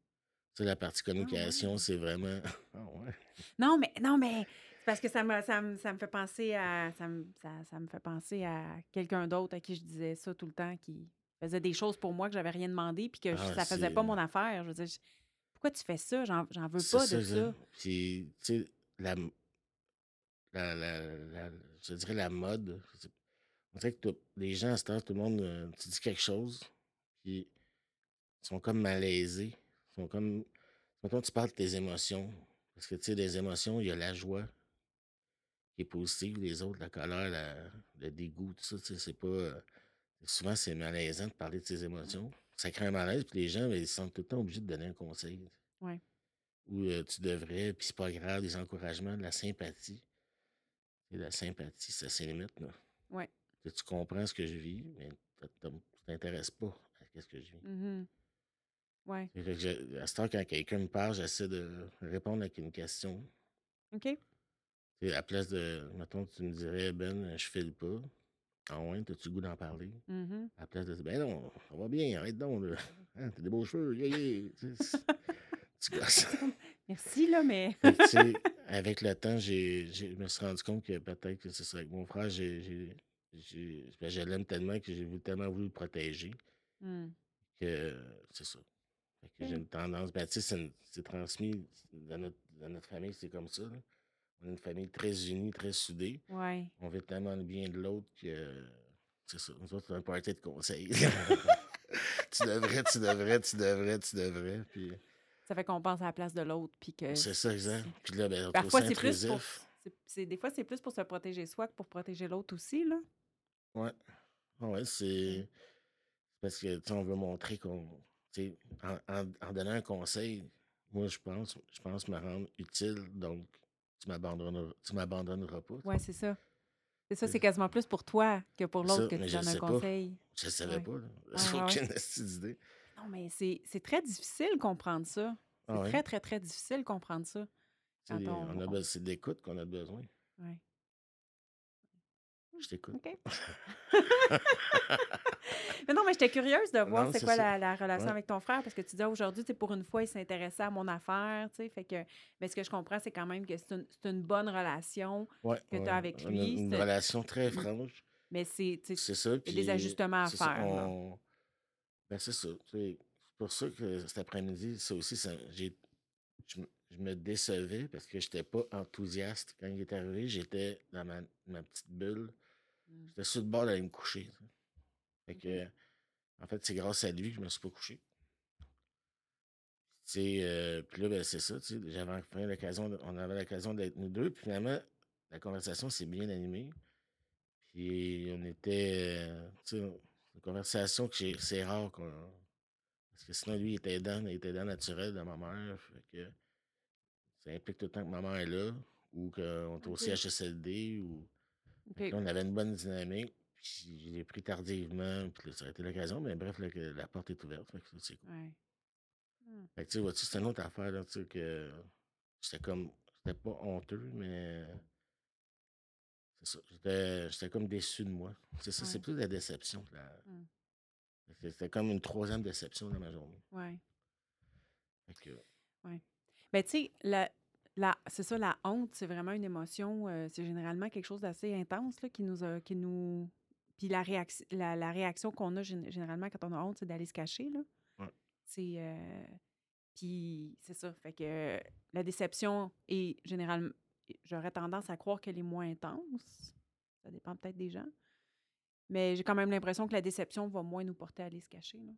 Ça, la partie communication, ouais. c'est vraiment. Ah ouais. Non, mais non, mais c'est parce que ça me, ça me, ça me fait penser à ça me, ça, ça me fait penser à quelqu'un d'autre à qui je disais ça tout le temps, qui faisait des choses pour moi que j'avais rien demandé, puis que je- Ah, ça faisait pas mon affaire. Je veux dire, je- pourquoi tu fais ça? J'en j'en veux pas de ça. Puis, tu sais, la, la, la, la- je dirais la mode. On dirait que tout- les gens à cette heure, tout le monde, euh, tu dis quelque chose, puis ils sont comme malaisés. Ils sont comme. Mettons, tu parles de tes émotions. Parce que, tu sais, des émotions, il y a la joie qui est positive, les autres, la colère, le dégoût, tout ça, tu sais, c'est pas. euh, souvent, c'est malaisant de parler de ses émotions. Ça crée un malaise, puis les gens, ben, ils sont tout le temps obligés de donner un conseil. Ouais. Ou euh, tu devrais, puis c'est pas grave, des encouragements, de la sympathie. Et la sympathie, ça limite, là. Ouais. Tu tu comprends ce que je vis, mais tu t'intéresses pas à ce que je vis. Mhm. Ouais. Je- à ce temps, quand quelqu'un me parle, j'essaie de répondre avec une question. OK. À la place de, mettons, tu me dirais, Ben, je file pas. Ah ouais, t'as-tu le goût d'en parler? Mhm. À la place de dire, ben non, ça va bien, arrête donc, là. Hein, t'as des beaux cheveux, yeah, tu gosses. Merci, là, mais. Fait que, tu sais, avec le temps, j'ai, je me suis rendu compte que peut-être que c'est ça. Avec mon frère, j'ai, j'ai, j'ai- ben, je l'aime tellement que j'ai tellement voulu le protéger Hmm. que c'est ça. Fait que j'ai Ok. une tendance. Ben, tu sais, c'est, transmis dans notre, dans notre famille, c'est comme ça. là. On est une famille très unie, très soudée. Ouais. On veut tellement le bien de l'autre que c'est ça. Nous autres, c'est un party de conseils. tu devrais, tu devrais, tu devrais, tu devrais. Puis Ça fait qu'on pense à la place de l'autre, puis que. c'est ça, exact. c'est- Puis là, ben, Parfois, c'est plus pour. des fois, c'est plus pour se protéger soi que pour protéger l'autre aussi, là. Ouais. Ah Ouais, c'est parce que tu on veut montrer qu'on. En, en, en donnant un conseil, moi je pense, je pense me rendre utile, donc tu m'abandonneras, tu m'abandonneras pas. Ouais, c'est ça. C'est ça, C'est- quasiment plus pour toi que pour l'autre que tu donnes un pas. conseil. Je ne savais Ouais. pas. Ouais, J'ai ouais, aucune d'idée. Non, mais c'est c'est très difficile de comprendre ça. C'est Ah ouais? très, très, très difficile de comprendre ça. Tu Quand on on- a on- C'est qu'on a besoin. Ouais. Je t'écoute. OK. mais non, mais j'étais curieuse de voir Non, c'est c'est quoi la, la relation Ouais. avec ton frère, parce que tu dis aujourd'hui, tu pour une fois, il s'intéressait à mon affaire, tu sais, fait que, mais ce que je comprends, c'est quand même que c'est une, c'est une bonne relation, Ouais, que t'as ouais. avec lui, Une c'est- relation très franche. mais c'est, tu C'est ça. a des ajustements à c'est ça, faire. on- Ben, c'est ça. C'est pour ça que cet après-midi, ça aussi, ça, j'ai, je, me- je me décevais parce que je n'étais pas enthousiaste. Quand il est arrivé, j'étais dans ma, ma petite bulle. Mm. J'étais sur le bord d'aller me coucher. Fait que, en fait, c'est grâce à lui que je me suis pas couché. Tu sais, euh, puis là, ben, c'est ça, j'avais enfin l'occasion, de- on avait l'occasion d'être nous deux, puis finalement, la conversation s'est bien animée. Puis on était, euh, une conversation que c'est rare qu'on, parce que sinon, lui, il était aidant, il était aidant naturel de ma mère, fait que ça implique tout le temps que ma mère est là, ou qu'on est au Ok. CHSLD, ou OK. fait que là, on avait une bonne dynamique, puis je l'ai pris tardivement, puis là, ça a été l'occasion, mais bref, là, la porte est ouverte, fait que ça, c'est cool. Ouais. Hmm. Fait que, tu vois-tu, c'est une autre affaire, là, tu sais, que j'étais comme, j'étais pas honteux, mais j'étais, j'étais comme déçu de moi. C'est ça, c'est Ouais. plus de la déception. la- Hmm. C'était comme une troisième déception dans ma journée. Fait que, Ben, tu sais, la, la, c'est ça, la honte, c'est vraiment une émotion, euh, c'est généralement quelque chose d'assez intense là, qui nous a, qui nous. Puis la, réaction la, la réaction qu'on a gén- généralement quand on a honte, c'est d'aller se cacher. Là. Ouais. C'est. euh, Puis c'est ça. Fait que la déception est généralement. J'aurais tendance à croire qu'elle est moins intense. Ça dépend peut-être des gens. Mais j'ai quand même l'impression que la déception va moins nous porter à aller se cacher. Là.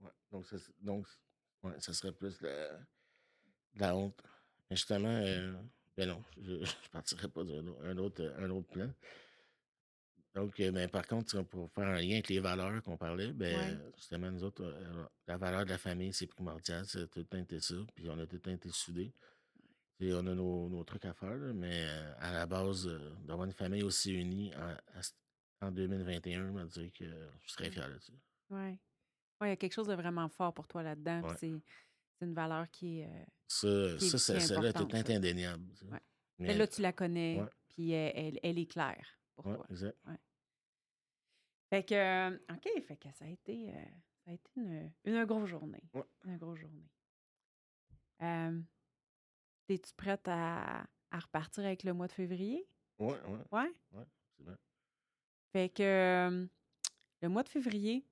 Ouais, donc, ça, donc ouais, ça serait plus la, la honte. Mais justement, euh, ben non, je ne partirais pas d'un un autre, un autre plan. Donc, euh, ben, par contre, pour faire un lien avec les valeurs qu'on parlait, ben, justement, nous autres, euh, la valeur de la famille, c'est primordial. C'est tout le temps été ça. Puis on a tout le temps été soudés. On a nos, nos trucs à faire, mais à la base, d'avoir une famille aussi unie en, en 2021, je dirais que je serais fier de ça. Oui. Ouais, il y a quelque chose de vraiment fort pour toi là-dedans. C'est une valeur qui est. Euh, ça, ça, ça, celle-là est indéniable. Ouais. Mais là, tu la connais, puis elle, elle, est claire pour toi. Exact. Fait que, euh, OK, fait que ça a été, euh, ça a été une, une grosse journée. Une grosse journée. Es-tu prête à, à, repartir avec le mois de février? Oui, oui. Ouais? Oui, c'est vrai. Fait que le mois de février,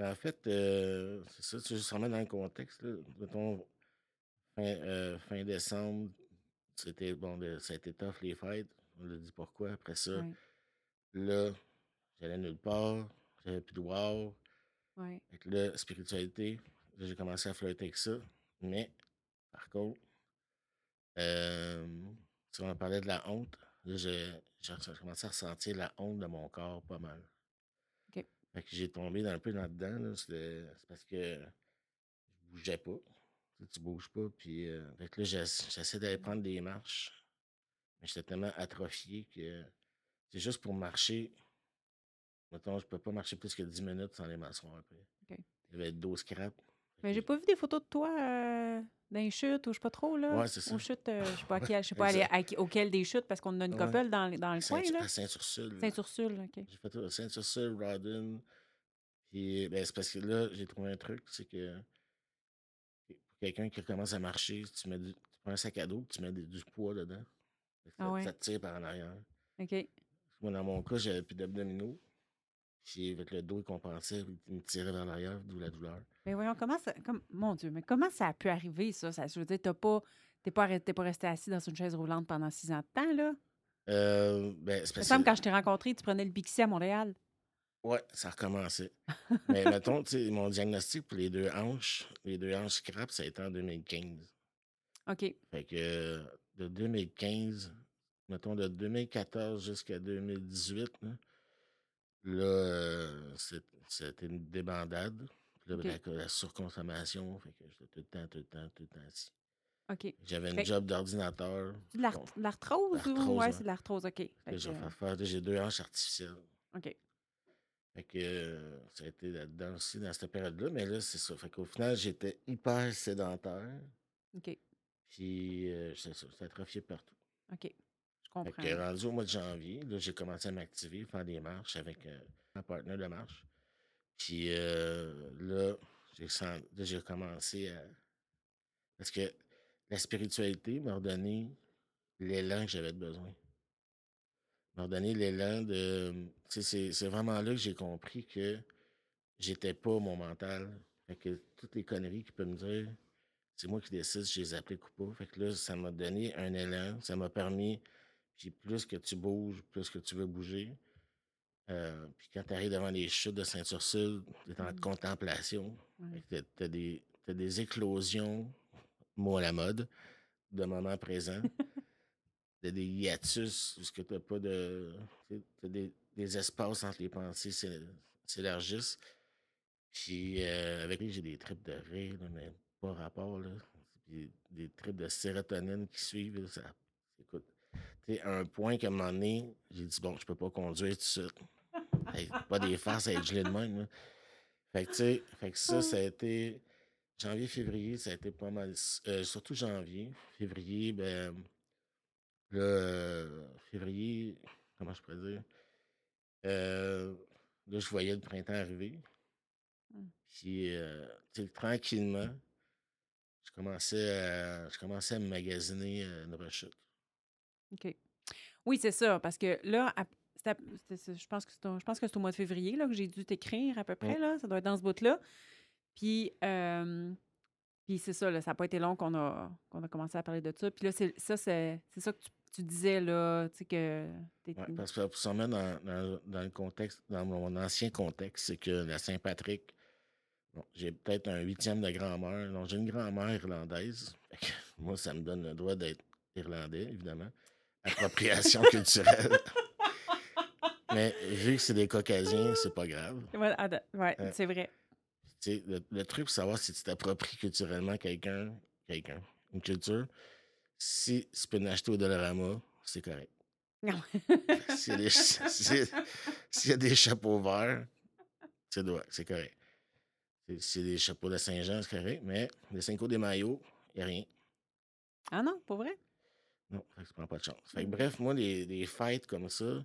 ben, en fait, euh, c'est ça, tu juste remettre dans le contexte. Là. Mettons, fin, euh, fin décembre, c'était bon, ça a été tough les fêtes. On a dit pourquoi. Après ça, là, j'allais nulle part, j'avais plus de wow. Ouais. La spiritualité, j'ai commencé à flirter avec ça. Mais, par contre, euh, si on parlait de la honte, j'ai commencé à ressentir la honte de mon corps pas mal. Fait que j'ai tombé un peu là-dedans. C'est parce que je bougeais pas. Tu, sais, bouges pas. Puis, euh, fait là, j'essaie d'aller prendre des marches. Mais j'étais tellement atrophié que c'est juste pour marcher. Mettons, je peux pas marcher plus que 10 minutes sans les m'asseoir après. Il y avait 12 crêpes. Mais j'ai pas vu des photos de toi euh, dans les chutes ou je sais pas trop, là. Ouais, c'est ça. Aux chutes, euh, je sais pas, je sais pas aller auquel des chutes parce qu'on a une couple dans, dans le coin, là. À Saint-Ursule. Saint-Ursule, OK. J'ai fait Saint-Ursule, Rodden. Puis, ben, c'est parce que là, j'ai trouvé un truc, c'est que pour quelqu'un qui commence à marcher, tu, mets du, tu prends un sac à dos, tu mets du, poids dedans. Ça, ah ouais. ça te tire par en arrière. OK. Moi, dans mon cas, j'avais plus d'abdominaux. Puis avec le dos, il compensait, il me tirait vers l'arrière, d'où la douleur. Mais voyons, comment ça. Comme, mon Dieu, mais comment ça a pu arriver, ça? ça je veux dire, t'as pas. T'es pas, pas resté assis dans une chaise roulante pendant six ans de temps, là? Euh, ben, c'est parce que... quand je t'ai rencontré, tu prenais le Bixi à Montréal. Ouais, ça a recommencé. mais mettons, tu sais, mon diagnostic pour les deux hanches, les deux hanches scrap, ça a été en 2015. OK. Fait que de 2015, mettons de 2014 jusqu'à 2018, là, Là, euh, c'était une débandade. Puis là, la, surconsommation, fait que j'étais tout le temps, tout le temps, tout le temps assis. OK. J'avais un job d'ordinateur. De l'arthrose ou? Ouais, c'est de l'arthrose, OK. J'ai deux hanches artificielles. OK. Fait que euh, ça a été là-dedans aussi, dans cette période-là. Mais là, c'est ça. Fait qu'au final, j'étais hyper sédentaire. OK. Puis, euh, c'est ça, c'était atrophié partout. OK. Fait que rendu au mois de janvier, là, j'ai commencé à m'activer, faire des marches avec euh, un partenaire de marche. Puis euh, là, j'ai commencé à. Parce que la spiritualité m'a donné l'élan que j'avais besoin. M'a donné l'élan de. C'est vraiment là que j'ai compris que j'étais pas mon mental. Fait que toutes les conneries qui peuvent me dire, c'est moi qui décide si je les applique ou pas. Fait que là, ça m'a donné un élan. Ça m'a permis puis plus que tu bouges, plus que tu veux bouger. Euh, puis quand tu arrives devant les chutes de Saint-Ursule, tu es en mmh. contemplation. Tu as, des, des éclosions, mot à la mode, de moments présents. tu des hiatus, parce que tu pas de. Tu des, des, espaces entre les pensées s'élargissent. Puis euh, avec lui, j'ai des tripes de rire, mais pas rapport. Là. Puis des tripes de sérotonine qui suivent. ça, écoute, à un point qu'à un moment donné, j'ai dit, bon, je peux pas conduire tout de suite. pas des faces à être gelé de même. Fait que, tu sais, fait que ça, ça a été. Janvier, février, ça a été pas mal. Euh, surtout janvier. Février, ben. Là, février, comment je pourrais dire? Euh, là, je voyais le printemps arriver. Mmh. Puis, euh, sais, tranquillement, je commençais à, je commençais à me magasiner une rechute. OK. Oui, c'est ça, parce que là, je pense que c'est au, mois de février là, que j'ai dû t'écrire à peu près, là, ça doit être dans ce bout-là. Puis, euh, puis c'est ça, là, ça n'a pas été long qu'on a, qu'on a commencé à parler de ça. Puis là, c'est ça, c'est ça que tu, tu disais, là, tu sais, que Ouais, parce que pour s'en mettre dans, dans- dans le contexte, dans mon ancien contexte, c'est que la Saint-Patrick, bon, j'ai peut-être un huitième de grand-mère. Donc, j'ai une grand-mère irlandaise. Moi, ça me donne le droit d'être irlandais, évidemment. Appropriation culturelle. Mais vu que c'est des Caucasiens, c'est pas grave. Ouais, ah, ouais, Ouais. c'est vrai. Le, le truc pour savoir si tu t'appropries culturellement quelqu'un, quelqu'un, une culture, si tu peux l'acheter au Dollarama, c'est correct. Non. S'il y, y a des chapeaux verts, c'est droit, c'est correct. S'il y a des chapeaux de Saint-Jean, c'est correct, mais les Cinco des maillots, il n'y a rien. ah non, pas vrai? Non, fait que ça prend pas de chance. Fait que bref, moi, les, les fêtes comme ça,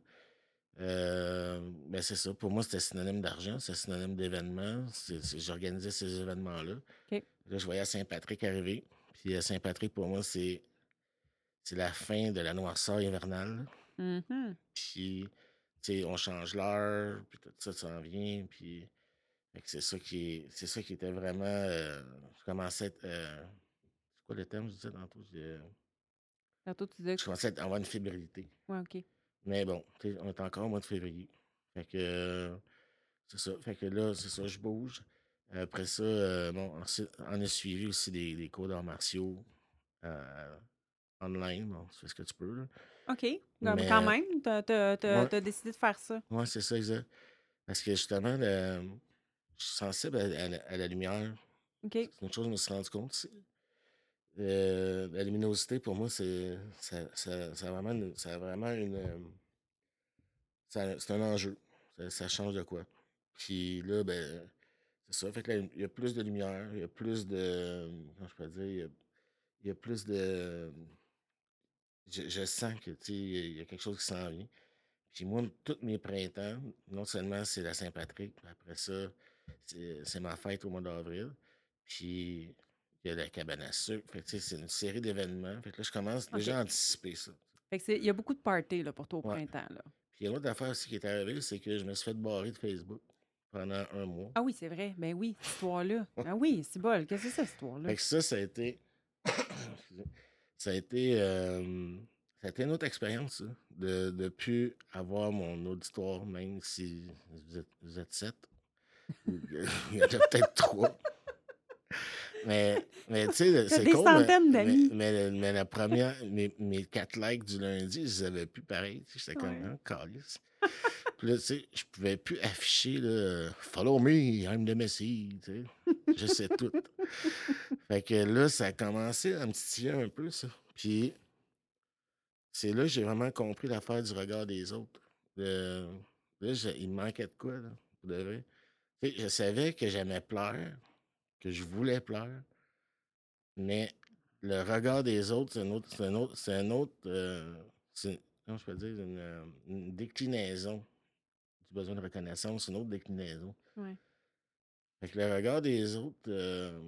euh, ben c'est ça. Pour moi, c'était synonyme d'argent, c'est synonyme d'événement. C'est- c'est- J'organisais ces événements-là. OK. Là, je voyais Saint-Patrick arriver. Puis euh, Saint-Patrick, pour moi, c'est c'est la fin de la noirceur hivernale. Mhm. Puis, tu sais, on change l'heure, puis tout ça s'en vient. Puis, fait que c'est ça qui est- c'est ça qui était vraiment. euh, je commençais à être. euh, c'est quoi le terme, je disais tantôt? Je, Tantôt, tu disais je que... commençais à avoir une fébrilité. Ouais, OK. Mais bon, tu on est encore au mois de février. Fait que euh, c'est ça. Fait que là, c'est ça, je bouge. Après ça, euh, bon, on a suivi aussi des, des cours d'arts martiaux euh, online. Bon, tu fais ce que tu peux. Là. OK. Mais, quand même, ouais. t'as décidé de faire ça. Ouais, c'est ça, exact. Parce que justement, le- je suis sensible à, à la- à la lumière. OK. C'est une chose que je me suis rendu compte. C'est- euh, la luminosité, pour moi, c'est ça, vraiment ça vraiment une. euh, c'est un enjeu. Ça, change de quoi. Puis là, ben, c'est ça. Fait que il y a plus de lumière, il y a plus de. Comment je peux dire? Il y a, plus de. Je, sens que, tu il y a quelque chose qui s'en vient. Puis moi, tous mes printemps, non seulement c'est la Saint-Patrick, après ça, c'est c'est ma fête au mois d'avril. Puis il y a la cabane à sucre. Fait que, c'est une série d'événements. Fait que là, je commence déjà à anticiper ça. Fait que c'est- il y a beaucoup de parties là, pour toi au Ouais. printemps. Là. Puis il y a une autre affaire aussi qui est arrivée, c'est que je me suis fait barrer de Facebook pendant un mois. Ah oui, c'est vrai. Ben oui, cette histoire-là. Ah oui, c'est bol. Qu'est-ce que c'est cette histoire-là? Fait que ça, ça a été. Ça a été. euh, ça a été une autre expérience, ça, de ne plus avoir mon auditoire, même si vous êtes, vous êtes sept. Il y en a peut-être trois. Mais, mais tu sais, c'est cool. mais- centaines mais- d'amis. Mais, mais la première, mes, mes quatre likes du lundi, je les avais plus pareil. J'étais comme, Ouais. hein, calice. Puis là, tu sais, je pouvais plus afficher, là, Follow me, I'm the Messi, tu sais. Je sais tout. Fait que là, ça a commencé à me titiller un peu, ça. Puis, c'est là que j'ai vraiment compris l'affaire du regard des autres. Le- là, il me manquait de quoi, là, pour de vrai. Tu sais, je savais que j'aimais pleurer, que je voulais pleurer, mais le regard des autres, c'est un autre, c'est un autre, c'est un autre, euh, c'est- je peux dire, une, euh, une déclinaison du besoin de reconnaissance, une autre déclinaison. Ouais. Fait que le regard des autres, euh,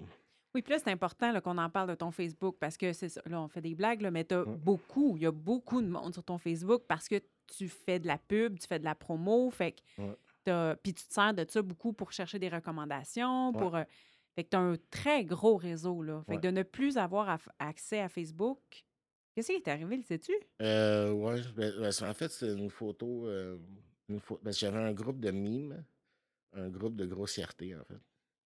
Oui, puis là, c'est important là, qu'on en parle de ton Facebook parce que c'est ça. Là, on fait des blagues, là, mais tu as Ouais. beaucoup, il y a beaucoup de monde sur ton Facebook parce que tu fais de la pub, tu fais de la promo. Fait que Puis tu te sers de ça beaucoup pour chercher des recommandations. Ouais. Pour, euh, Fait que tu as un très gros réseau. Là. Fait Ouais. que de ne plus avoir accès à Facebook, qu'est-ce qui est arrivé, le sais-tu? Euh, ouais, ben, ben, en fait, c'est une photo. euh, que j'avais un groupe de mimes, un groupe de grossièreté, en fait.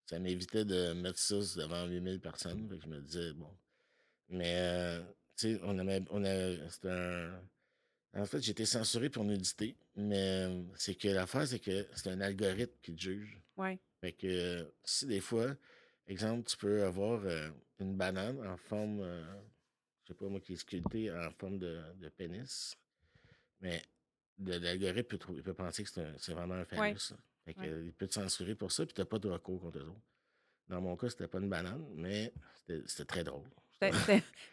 Ça m'évitait de mettre ça devant 8000 personnes. Fait que je me disais, bon. Mais, euh, tu sais, on avait. On avait un. En fait, j'ai été censuré pour nudité, mais euh, c'est que l'affaire, c'est que c'est un algorithme qui te juge. Oui. Fait que si des fois, exemple, tu peux avoir euh, une banane en forme, euh, je sais pas moi, qui est sculptée en forme de, de pénis, mais l'algorithme peut, il peut penser que c'est vraiment un phallus. Ouais. Ouais. il peut te censurer pour ça, puis tu n'as pas de recours contre eux autres. Dans mon cas, c'était pas une banane, mais c'était très drôle.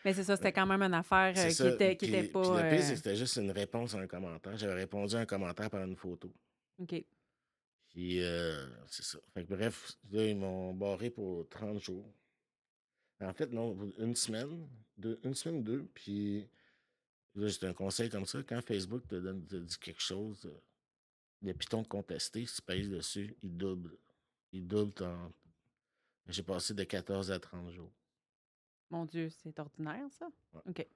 Mais c'est ça, c'était quand même une affaire euh, qui, ça. était, qui était pas. puis le pire, c'était juste une réponse à un commentaire. J'avais répondu à un commentaire par une photo. OK. Puis, euh, c'est ça. Fait que bref, là, ils m'ont barré pour 30 jours. En fait, non, une semaine, deux, une semaine deux. Puis, là, j'ai un conseil comme ça. Quand Facebook te, donne, te dit quelque chose, euh, le piton de contester, si tu pèses dessus, il double. Il double ton, J'ai passé de 14 à 30 jours. Mon Dieu, c'est ordinaire, ça? Ouais. OK.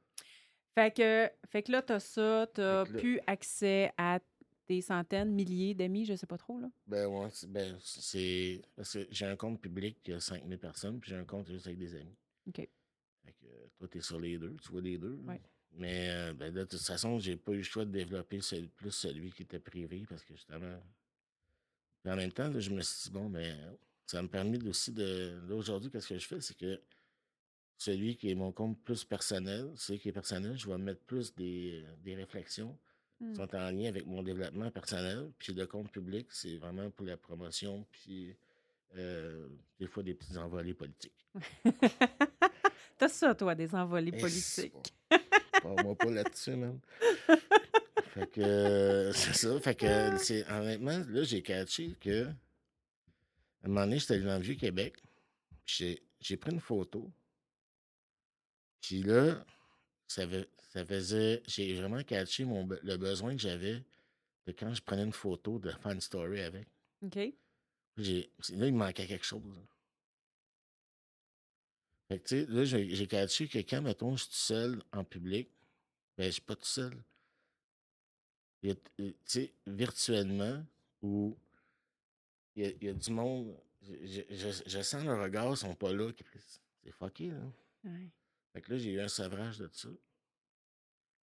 Fait que, fait que là, t'as ça, t'as Fait que là- plus accès à des centaines, milliers d'amis, je sais pas trop, là. Ben ouais, ben, c'est. Parce que j'ai un compte public qui a 5000 personnes, puis j'ai un compte juste avec des amis. OK. Fait que euh, toi, t'es sur les deux, tu vois les deux. Ouais. Mais euh, ben, de toute façon, j'ai pas eu le choix de développer cel- plus celui qui était privé parce que justement. Puis en même temps, là, je me suis dit, bon, mais ça me permet aussi de. Là, aujourd'hui, qu'est-ce que je fais? C'est que celui qui est mon compte plus personnel, celui qui est personnel, je vais mettre plus des, des réflexions Hmm. sont en lien avec mon développement personnel. Puis le compte public, c'est vraiment pour la promotion, puis euh, des fois des petits envolées politiques. T'as ça, toi, des envolées Eh, politiques. Parle-moi pas là-dessus, man. Fait que euh, c'est ça. Fait que c'est honnêtement, là, j'ai catché que à un moment donné, j'étais dans le Vieux-Québec. j'ai pris une photo. Puis là, ça, faisait. J'ai vraiment catché mon, le besoin que j'avais de quand je prenais une photo de faire une story avec. OK. J'ai, là, il me manquait quelque chose. là. Fait que, tu sais, là, j'ai, j'ai catché que quand, mettons, je suis tout seul en public, ben, je suis pas tout seul. Euh, tu sais, virtuellement, où il y, a, il y a du monde, je, je- sens le regard, ils sont pas là. C'est fucké, là. Ouais. Fait que là, j'ai eu un sevrage de ça.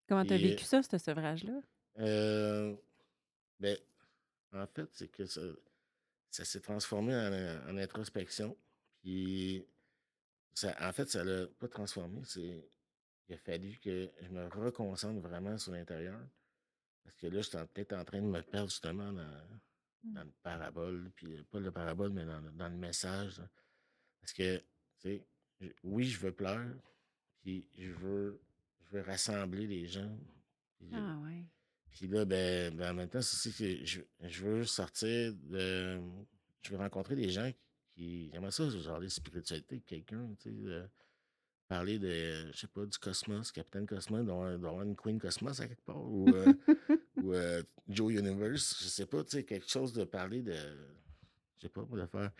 Comment t'as vécu ça, ce sevrage-là? Euh, ben, en fait, c'est que ça, ça s'est transformé en, en introspection. Puis, ça, en fait, ça l'a pas transformé. C'est, il a fallu que je me reconcentre vraiment sur l'intérieur. Parce que là, j'étais peut-être en train de me perdre justement dans, dans le parabole. Puis, euh, pas le parabole, mais dans, le- dans le message. là. Parce que, tu sais, je- oui, je veux pleurer. Puis, je veux, je veux rassembler les gens. Puis, Ah, ouais. puis là, ben, ben, en même temps, c'est aussi que je, je veux sortir de. Je veux rencontrer des gens qui. J'aimerais ça, genre des spiritualités de quelqu'un, tu sais. parler de, je sais pas, du cosmos, Capitaine Cosmos, d'avoir d'avoir une Queen Cosmos à quelque part, ou, euh, ou euh, Joe Universe, je sais pas, tu sais, quelque chose de parler de. Je sais pas, de faire.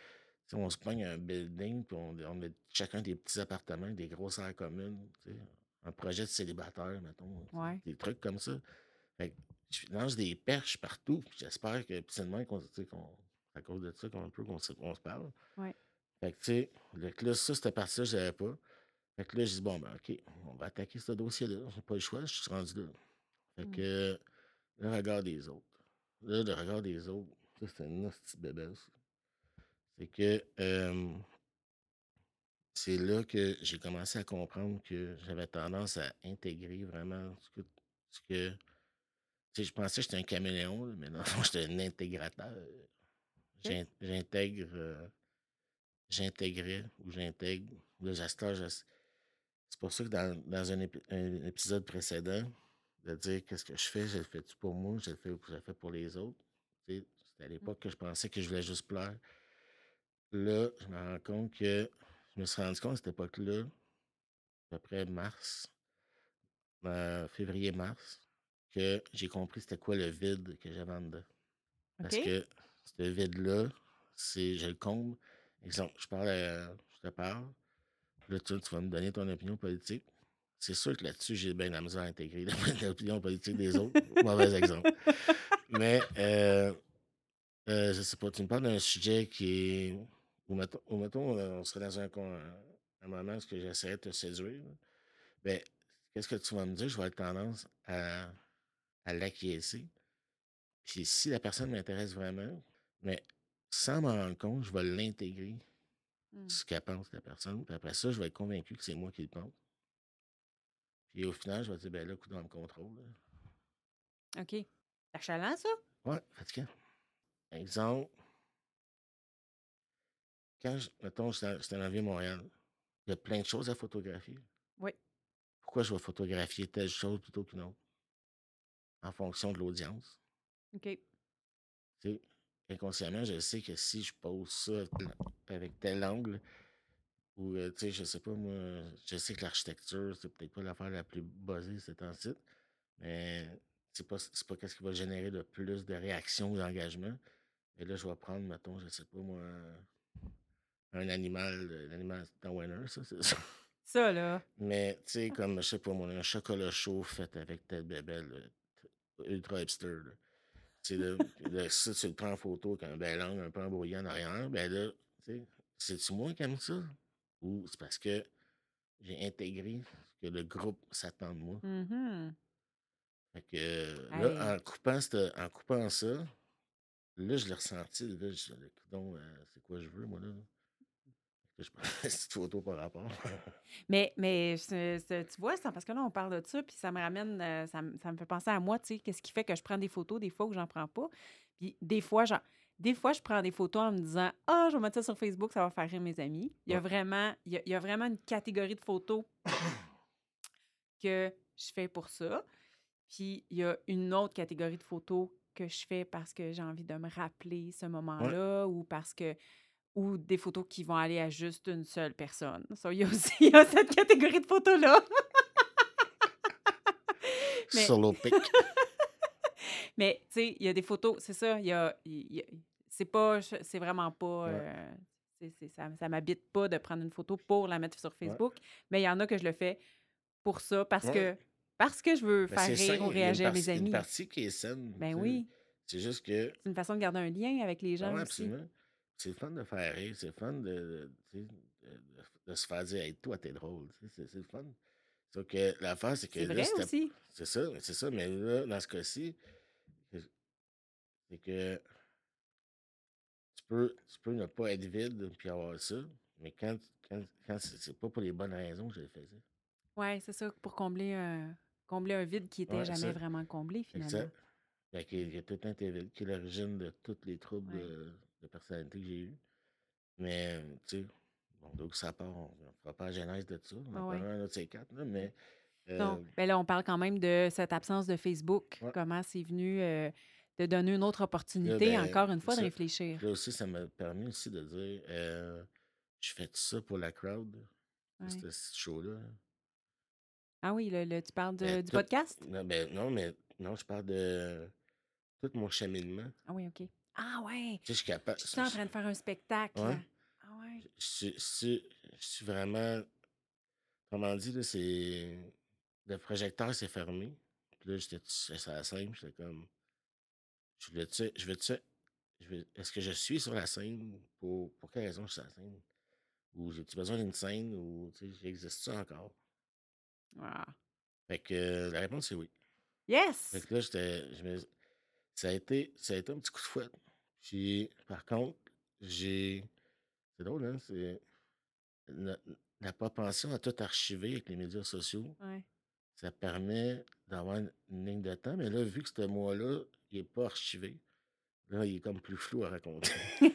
On se pogne un building, puis on, on met chacun des petits appartements, des grosses aires communes, un projet de célibataire, mettons. Ouais. Des trucs comme ça. Fait que je lance des perches partout. puis J'espère que c'est de même qu'on, à cause de ça qu'on un peu qu'on se, se parle. Ouais. Fait que tu sais, le- là, ça, cette partie-là, je l'avais pas. Fait que là, je dis bon ben ok, on va attaquer ce dossier-là. J'ai pas le choix, je suis rendu là. Fait Mm. que le regard des autres. Là, le regard des autres, ça, c'est une petite bébelle. C'est que euh, c'est là que j'ai commencé à comprendre que j'avais tendance à intégrer vraiment ce que, ce que tu sais, je pensais que j'étais un caméléon, là, mais non, j'étais un intégrateur. J'in- J'intègre, euh, j'intégrais ou j'intègre. Je- C'est pour ça que dans, dans un, épi- un épisode précédent, de dire qu'est-ce que je fais, je le fais-tu pour moi, je le fais, je le fais pour les autres. Tu sais, C'était à l'époque que je pensais que je voulais juste plaire. Là, je me rends compte que je me suis rendu compte à cette époque-là, à peu près mars, euh, février-mars, que j'ai compris c'était quoi le vide que j'avais en dedans. Parce OK. que ce vide-là, c'est je le comble. Exemple, je parle à- je te parle. Là, tu, tu vas me donner ton opinion politique. C'est sûr que là-dessus, j'ai bien la misère à intégrer l'opinion politique des autres. Mauvais exemple. Mais, euh, euh, je sais pas, tu me parles d'un sujet qui est. Ou mettons, ou mettons, on serait dans un, moment où j'essaierais de te séduire. Ben, qu'est-ce que tu vas me dire? Je vais avoir tendance à, à l'acquiescer. Puis si la personne m'intéresse vraiment, mais sans m'en rendre compte, je vais l'intégrer, Mm. ce qu'elle pense, la personne. Puis après ça, je vais être convaincu que c'est moi qui le pense. Puis au final, je vais dire, ben là, coup dans le contrôle. là. OK. C'est chalant, ça? Ouais, fatigant. Exemple, quand, je, mettons, la ville de Montréal, il y a plein de choses à photographier. Oui. Pourquoi je vais photographier telle chose plutôt qu'une autre? En fonction de l'audience. OK. Tu sais, inconsciemment, je sais que si je pose ça avec tel angle, ou, euh, tu sais, je sais pas, moi, je sais que l'architecture, c'est peut-être pas l'affaire la plus buzzée ces temps-ci, mais c'est pas, c'est pas qu'est-ce qui va générer le plus de réactions ou d'engagement. Et là, je vais prendre, mettons, je sais pas, moi, un animal, euh, l'animal dans Winner, ça, c'est ça. Ça, là. Mais, tu sais, comme, je sais pas, moi, un chocolat chaud fait avec telle bébelle, euh, ultra hipster, là. Tu sais, ça, tu le prends en photo avec un bel angle un peu embrouillé en arrière, ben là, tu sais, c'est-tu moi qui aime ça? Ou c'est parce que j'ai intégré que le groupe s'attend de moi? Mhm. Fait que euh, là, en coupant, en coupant ça, là, je l'ai ressenti. Là, je Coudon, euh, c'est quoi je veux, moi, là? Que je prends une petite photo par rapport. Mais, mais tu vois, parce que là, on parle de ça, puis ça me ramène, euh, ça, me- ça me fait penser à moi, tu sais, qu'est-ce qui fait que je prends des photos des fois que j'en prends pas? Puis des fois, genre, des fois, je prends des photos en me disant Ah, je vais mettre ça sur Facebook, ça va faire rire mes amis. Il y a Ouais. vraiment, il y a, il y a vraiment une catégorie de photos que je fais pour ça. Puis il y a une autre catégorie de photos que je fais parce que j'ai envie de me rappeler ce moment-là ou parce que ou des photos qui vont aller à juste une seule personne. Il y a aussi il y a cette catégorie de photos-là. Mais- Solo pic. Mais, tu sais, il y a des photos, c'est ça, il y a... c'est pas... C'est vraiment pas... Ouais. euh, c'est- c'est- ça ça m'habite pas de prendre une photo pour la mettre sur Facebook, mais il y en a que je le fais pour ça, parce Ouais. que parce que je veux Ben, faire c'est rire ou une réagir à mes Une amis. partie qui est saine. Ben oui, C'est juste que. c'est une façon de garder un lien avec les gens Ouais, aussi. absolument. C'est le fun de faire rire. C'est le fun de, de, se faire dire, hey, toi, t'es drôle. C'est le fun. Sauf que l'affaire, c'est que C'est ça, c'est ça. Mais là, dans ce cas-ci, c'est c'est que tu peux, tu peux ne pas être vide puis avoir ça, mais quand, quand, quand c'est pas pour les bonnes raisons que je le faisais. Ouais, c'est ça, pour combler un, combler un vide qui était Ouais, jamais ça. vraiment comblé, finalement. Exact. Qu'il y a tout vide, qui est l'origine de tous les troubles Ouais. De, personnalité que j'ai eus. Mais, tu sais, bon, donc ça part, on ne fera pas la genèse de ça. On Ah en ouais. parlera un autre de ces quatre, là, mais. Non, euh, ben là, on parle quand même de cette absence de Facebook. Ouais. Comment c'est venu euh, de donner une autre opportunité, ben, encore une fois, de réfléchir? Là aussi, ça m'a permis aussi de dire euh, je fais tout ça pour la crowd, Ouais. ce ce show-là. Ah oui, le, le- tu parles de- Ben, du tout- podcast? Non, ben, non, mais non, je parle de tout mon cheminement. Ah oui, OK. Ah ouais, Tu sais, je suis capable. je suis en train de faire un spectacle. Ouais. Ah ouais. Je suis, je suis- je suis vraiment. Comment dit, là, c'est. Le projecteur s'est fermé. Puis là, j'étais sur la scène, j'étais comme. Je veux tu je veux tu Est-ce que je suis sur la scène pour, pour quelle raison je suis sur la scène? Ou j'ai-tu besoin d'une scène? Ou tu sais, j'existe-tu encore? Ah. Fait que euh, la réponse c'est oui. Yes! Fait que là, j'étais. Ça a été. Ça a été un petit coup de fouette. Puis par contre, j'ai. C'est drôle, hein? C'est. La, la propension à tout archiver avec les médias sociaux, Ouais. ça permet d'avoir une, une ligne de temps. Mais là, vu que ce mois-là, il n'est pas archivé, là, il est comme plus flou à raconter.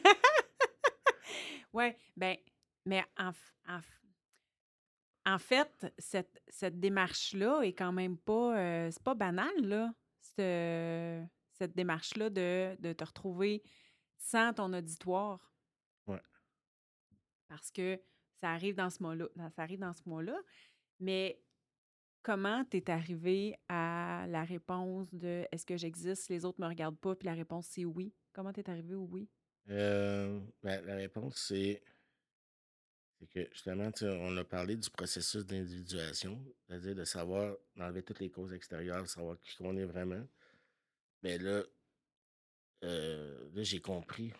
Ouais, ben, mais en, en, en fait, cette, cette démarche-là est quand même pas, euh, c'est pas banal, là. Cette, cette démarche-là de, de te retrouver sans ton auditoire? Ouais. Parce que ça arrive dans ce mois-là. Ça arrive dans ce mois-là. Mais comment t'es arrivé à la réponse de est-ce que j'existe, les autres me regardent pas, puis la réponse c'est oui. Comment t'es arrivé au oui? Euh, ben, la réponse, c'est. C'est que justement, on a parlé du processus d'individuation, c'est-à-dire de savoir, d'enlever toutes les causes extérieures, savoir qui on est vraiment. Mais là, euh, là j'ai compris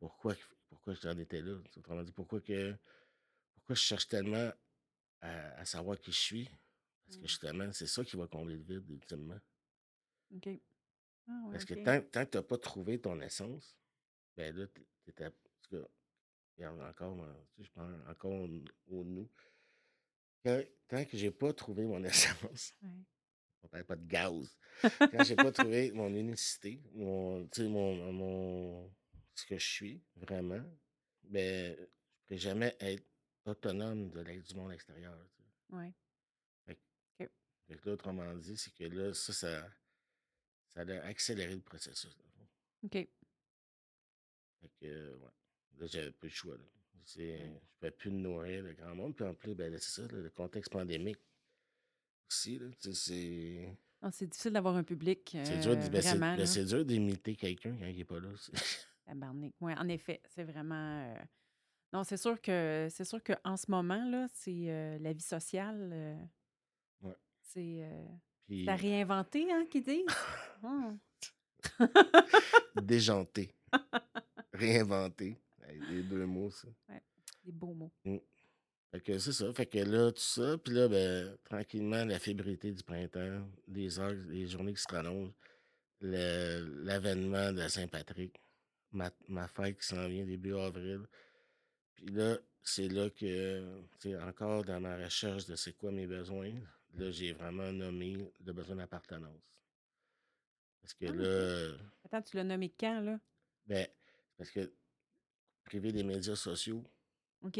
pourquoi, pourquoi j'en étais là. Autrement dit, pourquoi, que, pourquoi je cherche tellement à, à savoir qui je suis? Parce que Mm. justement, c'est ça qui va combler le vide, ultimement. OK. Ah ouais, Parce que tant, tant que tu n'as pas trouvé ton essence, ben là, en a encore, tu je parle encore au, au nous. Quand- tant que j'ai pas trouvé mon essence, Ouais. On parle pas de gaz, quand j'ai pas trouvé mon unicité, mon, mon, mon, ce que je suis vraiment, ben, je ne jamais être autonome de l'aide du monde extérieur. que là, autrement dit, c'est que là, ça, ça, ça a accéléré le processus. OK. Fait que, ouais. Là, j'avais plus le choix. Là. Je pouvais plus nourrir le grand monde. Puis en plus, ben, c'est ça, là, le contexte pandémique aussi. C'est, Ah, c'est difficile d'avoir un public c'est dur, euh, ben, c'est, ben, dur d'imiter quelqu'un quand il n'est pas là. Tabarnak. Ouais, en effet, c'est vraiment. euh, Non, c'est sûr que c'est sûr qu'en ce moment, là, c'est euh, la vie sociale, Ouais. c'est Puis réinventer, hein, qu'ils disent. Hum. déjanté, réinventé. Les deux mots, ça. Des beaux mots. Fait que c'est ça. Fait que là, tout ça. Puis là, ben, tranquillement, la fébrilité du printemps, les heures, les journées qui se rallongent, l'avènement de Saint-Patrick, ma, ma fête qui s'en vient début avril. Puis là, c'est là que, tu sais, encore dans ma recherche de c'est quoi mes besoins, là, j'ai vraiment nommé le besoin d'appartenance. Parce que Ah, là, Attends, tu l'as nommé quand, là? ben, parce que privé des médias sociaux, OK.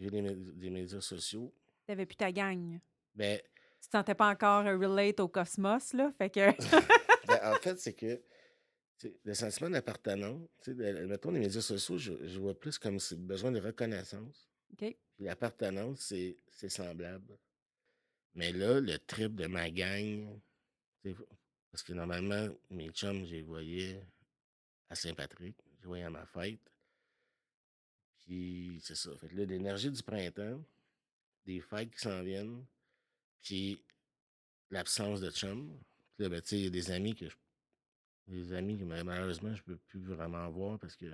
Privé des, mé- des médias sociaux, n'avais plus ta gang. ben, Tu te sentais pas encore euh, relate au cosmos, là? Fait que. Ben, en fait, c'est que le sentiment d'appartenance, de- mettons les médias sociaux, je, je vois plus comme c'est le besoin de reconnaissance. L'appartenance, c'est semblable. Mais là, le trip de ma gang, parce que normalement, mes chums, je les voyais à Saint-Patrick, je les voyais à ma fête. Puis c'est ça. Fait que là, l'énergie du printemps, des fêtes qui s'en viennent, puis l'absence de. Puis là, ben, tu sais, il y a des amis que je des amis que ma- malheureusement je peux plus vraiment voir parce que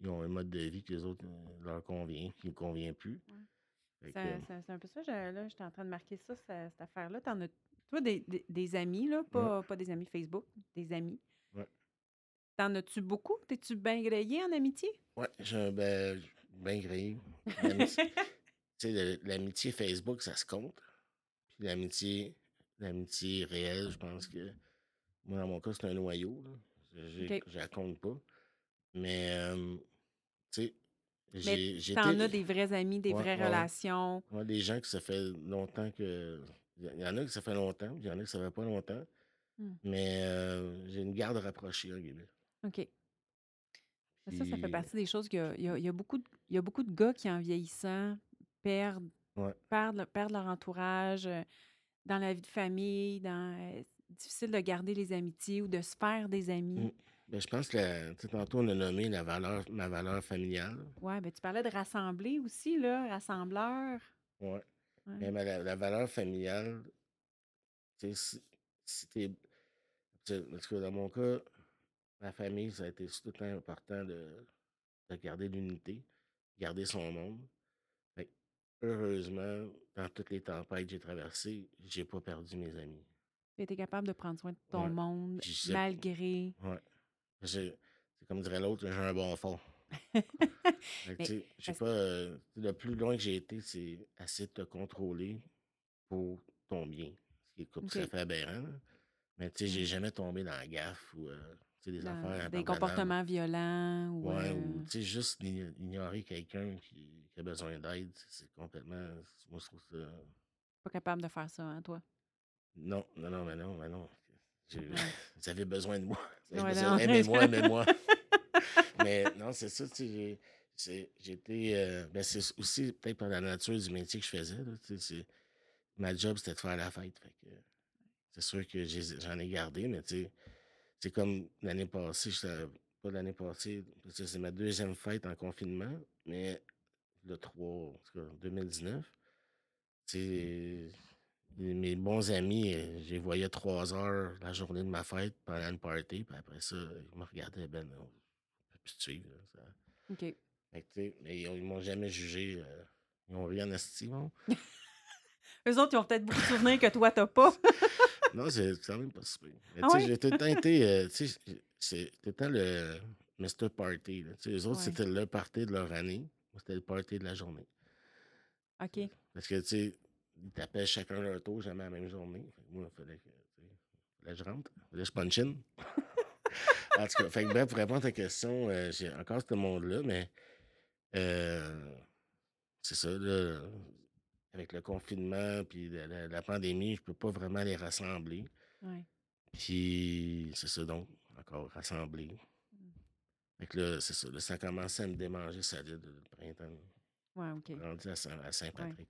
ils ont un mode de vie que les autres euh, leur convient, qui ne convient plus. Ouais. C'est un peu ça. Là, j'étais en train de marquer ça, cette affaire-là. T'en as, toi, des, des- des amis, là, pas, pas des amis Facebook, des amis? T'en as-tu beaucoup? T'es-tu bien grillé en amitié? ouais, j'ai un ben, bien grillé. L'amitié- tu sais, le- l'amitié Facebook, ça se compte. Puis l'amitié, l'amitié réelle, je pense que moi, dans mon cas, c'est un noyau. Je- j'ai- Ok. Je la compte pas. Mais, euh, tu sais, j'ai T'en as des vrais amis, des Ouais, vraies ouais, relations? Ouais, des gens que ça fait longtemps que. Il y en a que ça fait longtemps, il y en a que ça fait pas longtemps. Hmm. Mais euh, j'ai une garde rapprochée, en guillemets. OK. Mais Ça, ça fait partie des choses qu'il y a, y y beaucoup de, il y a beaucoup de gars qui, en vieillissant, perdent, Ouais. perdent, le- perdent leur entourage dans la vie de famille. Dans, euh, difficile de garder les amitiés ou de se faire des amis. Mm. Ben, je pense que la- tu sais, tantôt, on a nommé la valeur, ma valeur familiale. Ouais, ben tu parlais de rassembler aussi, là, rassembleur. Ouais. Ouais. Mais ma- la, la valeur familiale, tu sais, si, si t'es. tu sais, Parce que dans mon cas, ma famille, ça a été tout le temps important de, de garder l'unité, garder son monde. Fait heureusement, dans toutes les tempêtes que j'ai traversées, j'ai pas perdu mes amis. Tu été capable de prendre soin de ton Ouais. monde malgré. Ouais. C'est comme dirait l'autre, j'ai un bon fond. Tu sais, pas. euh, le plus loin que j'ai été, c'est essayer de te contrôler pour ton bien. Ce qui est tout à fait aberrant. là. Mais tu sais, j'ai jamais tombé dans la gaffe ou euh, des dans affaires. des comportements violents ou. Ouais, euh, ou tu sais, juste ign- ignorer quelqu'un qui, qui a besoin d'aide, c'est- complètement. Moi, je trouve ça. pas capable de faire ça, hein, toi? Non, non, non, mais non, mais non. Vous avez besoin de moi. Ouais. Aimez-moi, aimez-moi. mais non, c'est ça, tu sais, été. euh, ben, c'est aussi peut-être par la nature du métier que je faisais. là, tu sais, c'est- ma job, c'était de faire la fête. C'est sûr que j'en ai gardé, mais tu sais, c'est comme l'année passée, j'étais- pas l'année passée, parce que c'est ma deuxième fête en confinement, mais le 3, en tout cas, 2019. Tu sais, les- mes bons amis, euh, je les voyais trois heures la journée de ma fête pendant une party, puis après ça, ils me regardaient, ben, on peut plus te suivre. ça. OK. Que, mais ils, ils m'ont jamais jugé. euh, ils ont rien esti, bon. Eux autres, ils ont peut-être beaucoup de souvenirs que toi, t'as pas. Non, c'est quand même pas si pire. Mais Ah tu sais, ouais? j'ai tout le temps été, euh, tu sais, c'est tout le temps le Mr. Party. Là. Tu sais, les autres, Ouais. c'était le party de leur année. Moi, c'était le party de la journée. OK. Parce que, tu sais, ils tapaient chacun leur tour, jamais la même journée. Fait que moi, il fallait que, tu sais, fallait que je rentre. Fallait que je punch in. en tout cas, fait que, bref, pour répondre à ta question, euh, j'ai encore ce monde-là, mais euh, c'est ça, là, avec le confinement puis la, la- la pandémie, je peux pas vraiment les rassembler. Ouais. Puis c'est ça, donc, encore rassembler. Mm. Fait que là, c'est ça, là, ça a commencé à me démanger solide le printemps. Ouais, OK. Rendu à à Saint-Patrick.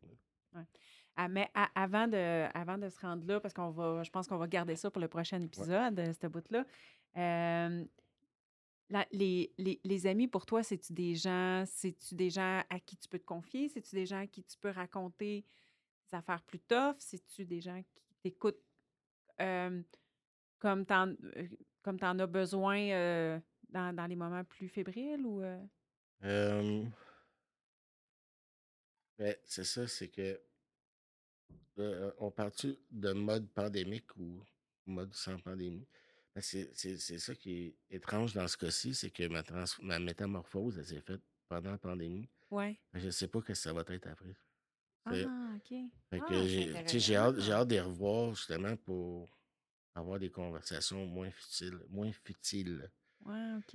Ah, mais avant, de, avant de se rendre là, parce qu'on va, je pense qu'on va garder ça pour le prochain épisode, euh, cette bout-là. euh, Les, amis, pour toi, c'est-tu des gens, c'est-tu des gens à qui tu peux te confier? C'est-tu des gens à qui tu peux raconter des affaires plus tough? C'est-tu des gens qui t'écoutent euh, euh, comme t'en as besoin euh, dans, dans les moments plus fébriles ou... ben, c'est ça, c'est que on parle-tu de mode pandémique ou mode sans pandémie? Ben, c'est c'est- c'est ça qui est étrange dans ce cas-ci, c'est que ma, trans- ma métamorphose, elle s'est faite pendant la pandémie. Ouais. Je ne sais pas ce que ça va être après. C'est- Ah, OK. Fait Ah, que c'est j'ai tu sais, j'ai hâte, j'ai intéressant. hâte de les revoir justement pour avoir des conversations moins futiles. Moins futiles. Ouais, OK.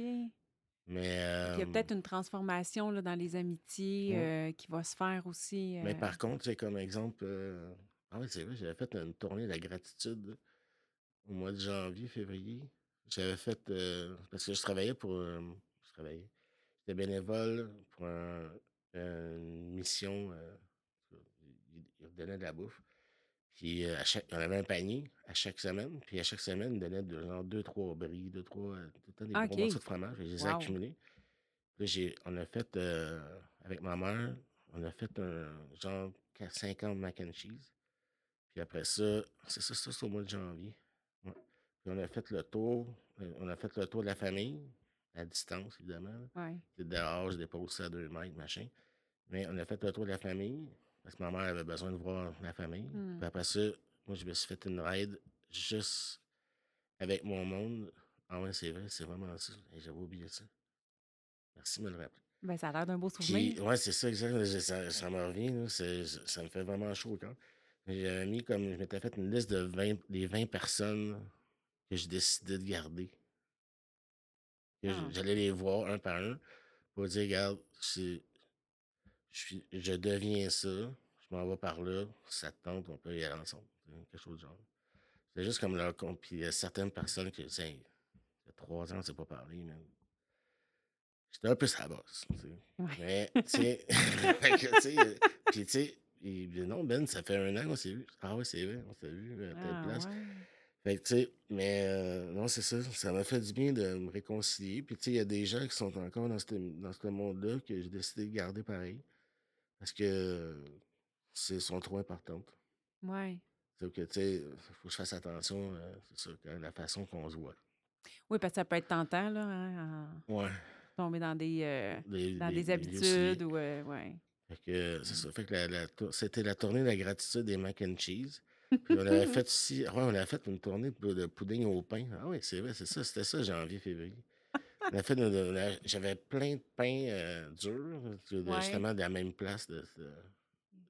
Mais, Il y a euh, peut-être une transformation là, dans les amitiés Ouais. euh, qui va se faire aussi. mais euh, par contre, c'est comme exemple. euh, Ah oui, c'est vrai, j'avais fait une tournée de la gratitude au mois de janvier, février. J'avais fait. euh, parce que je travaillais pour. euh, je travaillais. J'étais bénévole pour un- une mission. euh, ils ils redonnaient de la bouffe. Puis euh, à chaque, on avait un panier à chaque semaine. Puis à chaque semaine, ils donnaient de, genre deux, trois bris, deux, trois, euh, tout le temps des Ah, gros OK. morceaux de fromage. Et je les ai Wow. accumulés. Puis j'ai, on a fait, euh, avec ma mère, on a fait un genre 50 mac and cheese. Puis après ça, c'est ça, ça c'est au mois de janvier. Puis on a fait le tour, euh, on a fait le tour de la famille, à distance, évidemment. Ouais. C'est dehors, je dépose ça à deux mètres, machin. Mais on a fait le tour de la famille, parce que ma mère avait besoin de voir la famille. Hmm. Puis après ça, moi, je me suis fait une ride juste avec mon monde. Ah ouais, c'est vrai, c'est vraiment ça. Hey, J'avais oublié ça. Merci de me le rappeler. Ben, ça a l'air d'un beau souvenir. ouais, c'est ça, exact. Ça, ça me revient, là. Ça me fait vraiment chaud au cœur. J'ai mis comme. Je m'étais fait une liste de 20, des 20 personnes que j'ai décidé de garder. Que Ah. J'allais les voir un par un pour dire, regarde, je, je deviens ça, je m'en vais par là, ça te tente, on peut y aller ensemble. Quelque chose du genre. C'est juste comme leur compte. Puis il y a certaines personnes qui, tu sais, il y a trois ans, on ne s'est pas parlé, mais j'étais un peu sa bosse. tu sais. Ouais. Mais, tu sais, que, euh, puis tu sais, il dit, non, Ben, ça fait un an qu'on s'est vu. Ah ouais, c'est vrai, on s'est vu à telle Ah, place. ouais. Fait que, tu sais, mais euh, non, c'est ça. Ça m'a fait du bien de me réconcilier. Puis, tu sais, il y a des gens qui sont encore dans ce dans ce monde-là que j'ai décidé de garder pareil. Parce que c'est sont trop importantes. Ouais. Que, tu sais, il faut que je fasse attention, euh, c'est ça, à la façon qu'on se voit. Oui, parce que ça peut être tentant, là, hein, à Ouais. tomber dans des, euh, Des, dans des- des des habitudes ou. euh, ouais. Fait que c'est ça. Fait que la, c'était la tournée de la gratitude des mac and cheese. Puis on avait fait aussi. Ouais, on avait fait une tournée de, pudding au pain. Ah oui, c'est vrai, c'est ça. C'était ça, janvier, février. On a fait J'avais plein de pain euh, de- Ouais. justement de la même place de, de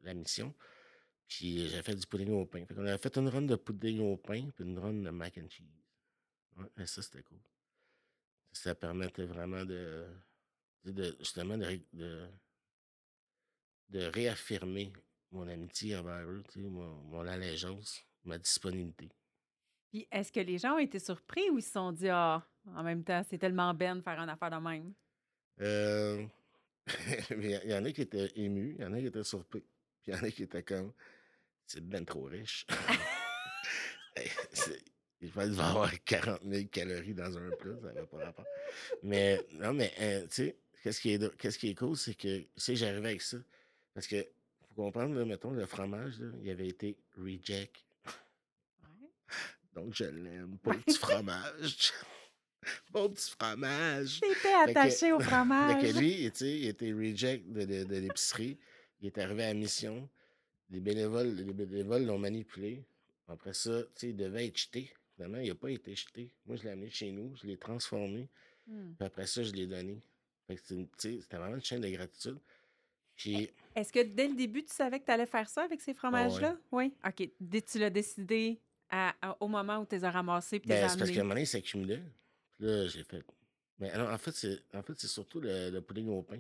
la mission. Puis j'avais fait du pudding au pain. Fait qu'on avait fait une run de pudding au pain, puis une run de mac and cheese. Ouais, et ça, c'était cool. Ça permettait vraiment de, de justement de, de réaffirmer mon amitié envers eux, tu sais, mon, mon allégeance, ma disponibilité. Puis est-ce que les gens ont été surpris ou ils se sont dit, ah, en même temps, c'est tellement ben de faire une affaire de même? Euh, mais il y en a qui étaient émus, il y en a qui étaient surpris, puis il y en a qui étaient comme, c'est ben trop riche. Il va avoir 40 000 calories dans un plat, ça n'a pas rapport. Mais non, mais euh, tu sais, qu'est-ce qui est, qu'est-ce qui est cool, c'est que, tu sais, j'arrivais avec ça. Parce que, faut comprendre, là, mettons, le fromage, là, il avait été reject. Ouais. Donc, je l'aime. Beau petit fromage. Beau petit fromage. T'étais que- attaché au Fait fromage. que lui, tu sais, il était reject de, de- de l'épicerie. Il est arrivé à mission. Les bénévoles les bénévoles l'ont manipulé. Après ça, tu sais, il devait être jeté. Finalement, il n'a pas été jeté. Moi, je l'ai amené chez nous, je l'ai transformé. Hmm. Puis après ça, je l'ai donné. Fait que c'était vraiment une chaîne de gratitude. Est-ce que dès le début, tu savais que tu allais faire ça avec ces fromages-là? Oui. OK. Dès tu l'as décidé à- à- au moment où tu les as ramassés puis ben, c'est parce qu'à un moment donné, ça accumulait. Puis là, j'ai fait. Mais alors, en fait, c'est en fait, surtout le, le pudding au pain.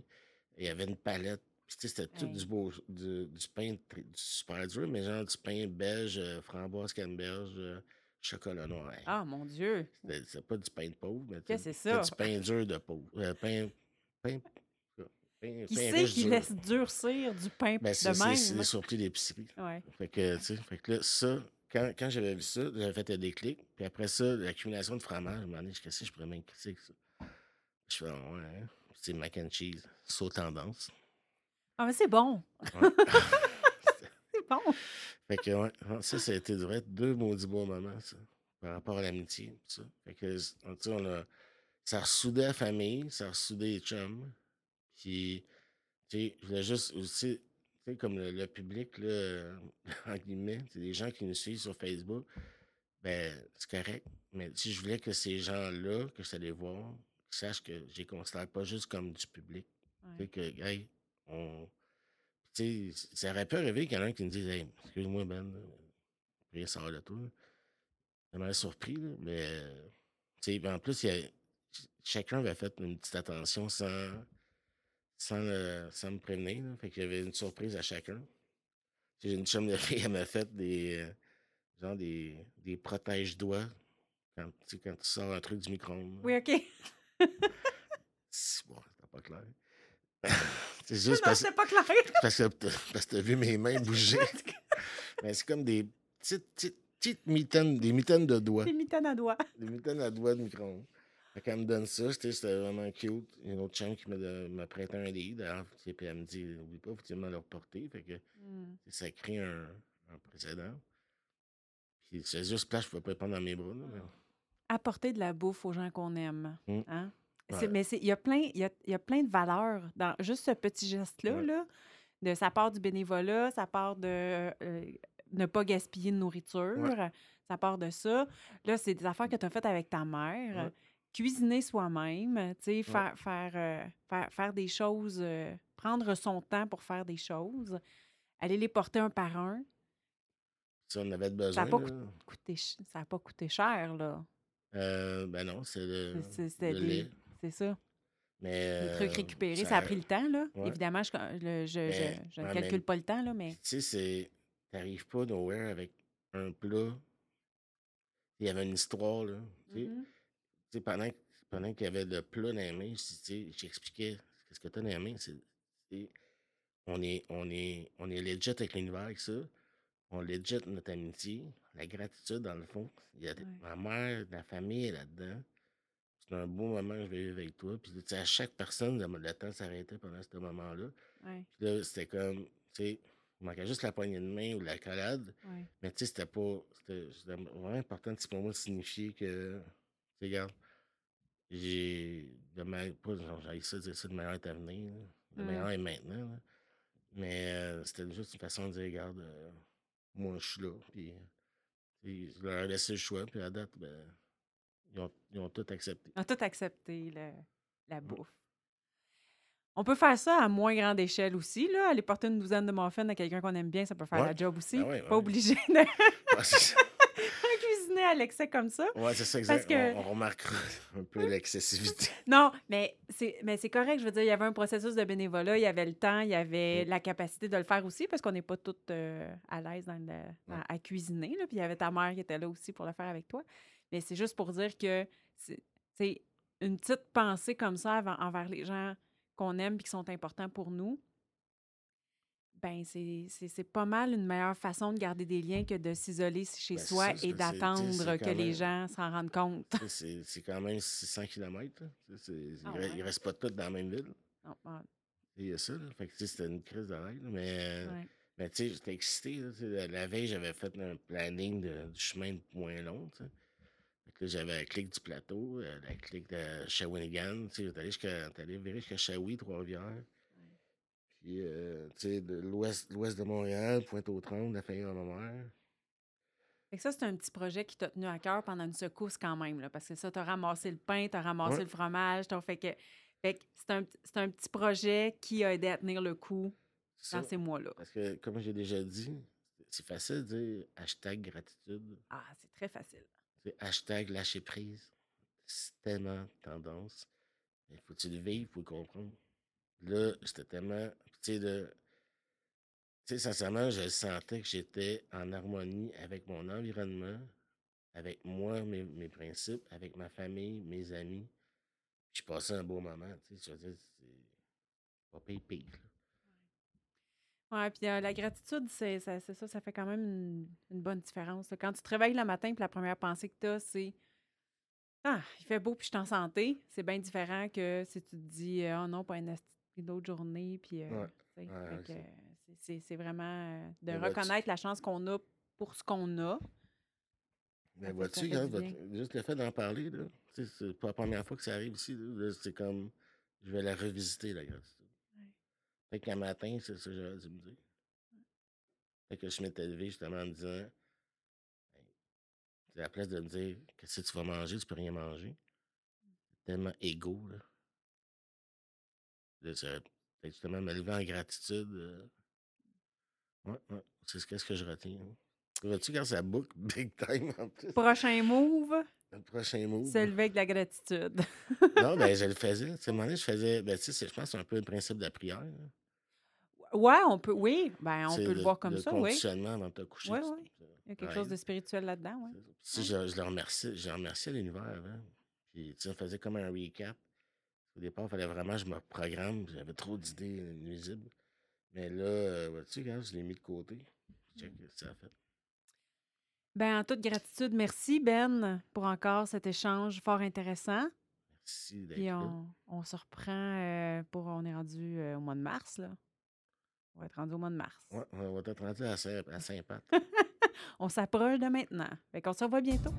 Il y avait une palette. Puis, tu sais, c'était tout du beau, du, du pain du super dur, mais genre du pain beige, euh, framboise, canneberge, euh, chocolat noir. Ah, mon Dieu! C'est pas du pain de pauvre, mais c'est ça? du pain dur de pauvre. Euh, pain, pain, pain, Qui pain c'est riche qui dur. laisse durcir du pain Ben, de c'est- c'est même? des surplus d'épicerie. Ouais. Fait que, tu sais, fait que là, ça, quand, quand j'avais vu ça, j'avais fait un déclic. Puis après ça, l'accumulation de fromage, je me demandais, qu'est-ce que je pourrais m'inquiéter avec ça? Je fais, ouais, hein. C'est mac and cheese, saut tendance. Ah, mais c'est bon. Ouais. C'est bon. fait que, ouais, ça, ça a été vrai, deux maudits bons moments, ça, par rapport à l'amitié. Ça. Fait que, tu sais, on a, ça a ressoudé la famille, ça a ressoudé les chums. Puis, tu sais, je voulais juste aussi, tu sais, comme le, le public, là, en guillemets, c'est des gens qui nous suivent sur Facebook, ben, c'est correct. Mais si je voulais que ces gens-là, que je allé voir, sachent que je les considère pas juste comme du public. Tu sais, Ouais. que, hey, on. Tu sais, ça aurait pu arriver qu'il y en a un qui me dise, hey, excuse-moi, Ben, rien sort de toi. m'aurait surpris, là, mais, euh, tu sais, en plus, il y a- ch- chacun avait fait une petite attention sans, sans, sans me prévenir. là. Fait qu'il y avait une surprise à chacun. J'ai une chum de fille, elle m'a fait des, euh, genre des, des protège-doigts quand, tu sais, quand tu sors un truc du micro-ondes. Oui, OK. C'est bon, c'était pas clair. c'est juste Non, parce, pas clair. parce que parce que t'as vu mes mains bouger. Mais c'est comme des petites, petites, petites mitaines, des mitaines de doigts. Des mitaines à doigts. Des mitaines à doigts de micro-ondes. Fait qu'elle me donne ça, c'était vraiment cute. Il y a une autre chambre qui m'a prêté un livre, d'ailleurs, puis elle me dit, oublie pas, faut me le reporter. Fait que Hmm. ça crée un, un précédent. Puis c'est juste place, je pouvais pas le prendre dans mes bras. Là, mais- Apporter de la bouffe aux gens qu'on aime. Mm. Hein? Ouais. Mais il y, a plein, y, a, y a plein de valeurs dans juste ce petit geste-là. Ouais. Là, de, ça part du bénévolat, ça part de euh, ne pas gaspiller de nourriture, ça part de ça. Là, c'est des affaires que tu as faites avec ta mère. Ouais. Cuisiner soi-même, tu sais, faire, faire, euh, faire, faire des choses, euh, prendre son temps pour faire des choses, aller les porter un par un. Si on avait Ça besoin. n'a pas coûté, ça a pas coûté cher, là. Euh, ben non, c'est le, C'est- ça. Mais, Des trucs euh, récupérés. Ça, a pris le temps, là. ouais. Évidemment, je, le- je, Mais je- je ne calcule pas le temps, là, mais. Tu sais, c'est. T'arrives pas nowhere avec un plat. Il y avait une histoire, là. Mhm. Tu sais, pendant, pendant qu'il y avait le plat dans les mains, je- tu sais, j'expliquais ce que tu as dans les mains. C'est, on, est, on, est, on est legit avec l'univers avec ça. On legit notre amitié. La gratitude, dans le fond. Il y a Ouais. ma mère, la famille là-dedans. C'est un beau moment que je vais vivre avec toi. Puis, tu sais, à chaque personne, le, temps s'arrêtait pendant ce moment-là. Ouais, Puis là, c'était comme, tu sais, il manquait juste la poignée de main ou la collade. ouais. Mais tu sais, c'était pas. C'était vraiment important pour moi de signifier que. Tu sais, regarde, j'ai. De ma, pas, genre, j'ai ça dire ça de meilleur est à venir. là. Le Mm. meilleur est maintenant. là. Mais euh, c'était juste une façon de dire, regarde, euh, moi je suis là. Puis, je leur ai laissé le choix. Puis à date, ben, ils ont, ils ont tout accepté. On a tout accepté, le- la bouffe. On peut faire ça à moins grande échelle aussi, là. Aller porter une douzaine de muffins à quelqu'un qu'on aime bien, ça peut faire Ouais. la job aussi. Ben ouais, Pas ouais. obligé de Ouais, c'est ça. À l'excès comme ça. Ouais, c'est ça, Parce exact. que- On, on remarquera un peu l'excessivité. Non, mais c'est mais c'est correct. Je veux dire, il y avait un processus de bénévolat, il y avait le temps, il y avait Mm. la capacité de le faire aussi parce qu'on n'est pas toutes euh, à l'aise dans le- dans- à cuisiner. Là. Puis il y avait ta mère qui était là aussi pour le faire avec toi. Mais c'est juste pour dire que c'est une petite pensée comme ça envers les gens qu'on aime et qui sont importants pour nous. Ben, c'est pas mal une meilleure façon de garder des liens que de s'isoler chez Ben, soi et d'attendre que les gens s'en rendent compte. C'est quand même 600 km. ils, Ah re- ouais? ils restent pas tous dans la même ville. Non, ah, Il y a ça. Là. Fait que, tu sais, c'était une crise de. Mais, ouais. mais tu sais, j'étais excité. là, la, veille, j'avais fait un planning de, du chemin moins long. Fait que j'avais la clique du plateau, euh, la clique de Shawinigan. Tu sais, j'étais allé jusqu'à Shawi, Trois-Rivières. Puis, euh, tu sais, de l'ouest l'ouest de Montréal, Pointe-aux-Trembles, la famille de ma mère. Fait que ça, c'est un petit projet qui t'a tenu à cœur pendant une secousse quand même, là, parce que ça, t'as ramassé le pain, t'as ramassé Ouais. le fromage, t'as fait que... Fait que c'est un, c'est un petit projet qui a aidé à tenir le coup dans ces mois-là. Parce que, comme j'ai déjà dit, c'est facile de dire hashtag gratitude. Ah, c'est très facile. C'est hashtag lâcher prise. C'est tellement tendance. Il faut tu le vivre pour le comprendre. Là, c'était tellement. Sais, de. Tu sais, sincèrement, je sentais que j'étais en harmonie avec mon environnement, avec moi, mes, mes principes, avec ma famille, mes amis. Je passais un beau moment. Tu sais, je veux dire, c'est pas pire pire. Ouais, puis euh, la gratitude, c'est ça, ça, ça fait quand même une, bonne différence. Quand tu te réveilles le matin, puis la première pensée que tu as, c'est Ah, il fait beau puis je suis en santé. C'est bien différent que si tu te dis, oh non, pas une autre journée. Puis, euh, c'est vraiment euh, de reconnaître la chance qu'on a pour ce qu'on a. Mais vois-tu, juste le fait d'en parler, c'est pas la première fois que ça arrive ici. C'est comme, je vais la revisiter, la gratitude. Fait qu'un matin, c'est ça que j'aurais dû me dire. Fait que je m'étais levé justement en me disant, c'est la place de me dire que si tu vas manger, tu peux rien manger. Tellement égaux, là. Là, justement me lever en gratitude. Euh. Ouais, ouais. C'est ce que je retiens. Hein. Vois-tu quand ça boucle big time en plus? Prochain move? Le prochain move. Se lever avec de la gratitude. non, ben je le faisais. Moment donné, je faisais. Ben, tu sais, je pense que c'est un peu le principe de la prière. Hein. Ouais, on peut, oui, ben, on peut le, voir comme le ça, oui. conditionnement avant de te coucher. Oui, oui. Il y a quelque chose de spirituel là-dedans, oui. Si je, je le remercie, je remerciais l'univers avant. Puis, tu sais, on faisait comme un recap. Au départ, il fallait vraiment que je me programme. J'avais trop d'idées nuisibles. Mais là, euh, tu sais, je l'ai mis de côté. Check ça a fait. Ben, en toute gratitude, merci Ben pour encore cet échange fort intéressant. Merci d'être Puis on, on se reprend euh, pour. On est rendu euh, au mois de mars, là. On va être rendu au mois de mars. Ouais, on va être rendu à Saint-Pat. on s'approche de maintenant. Fait qu'on se revoit bientôt.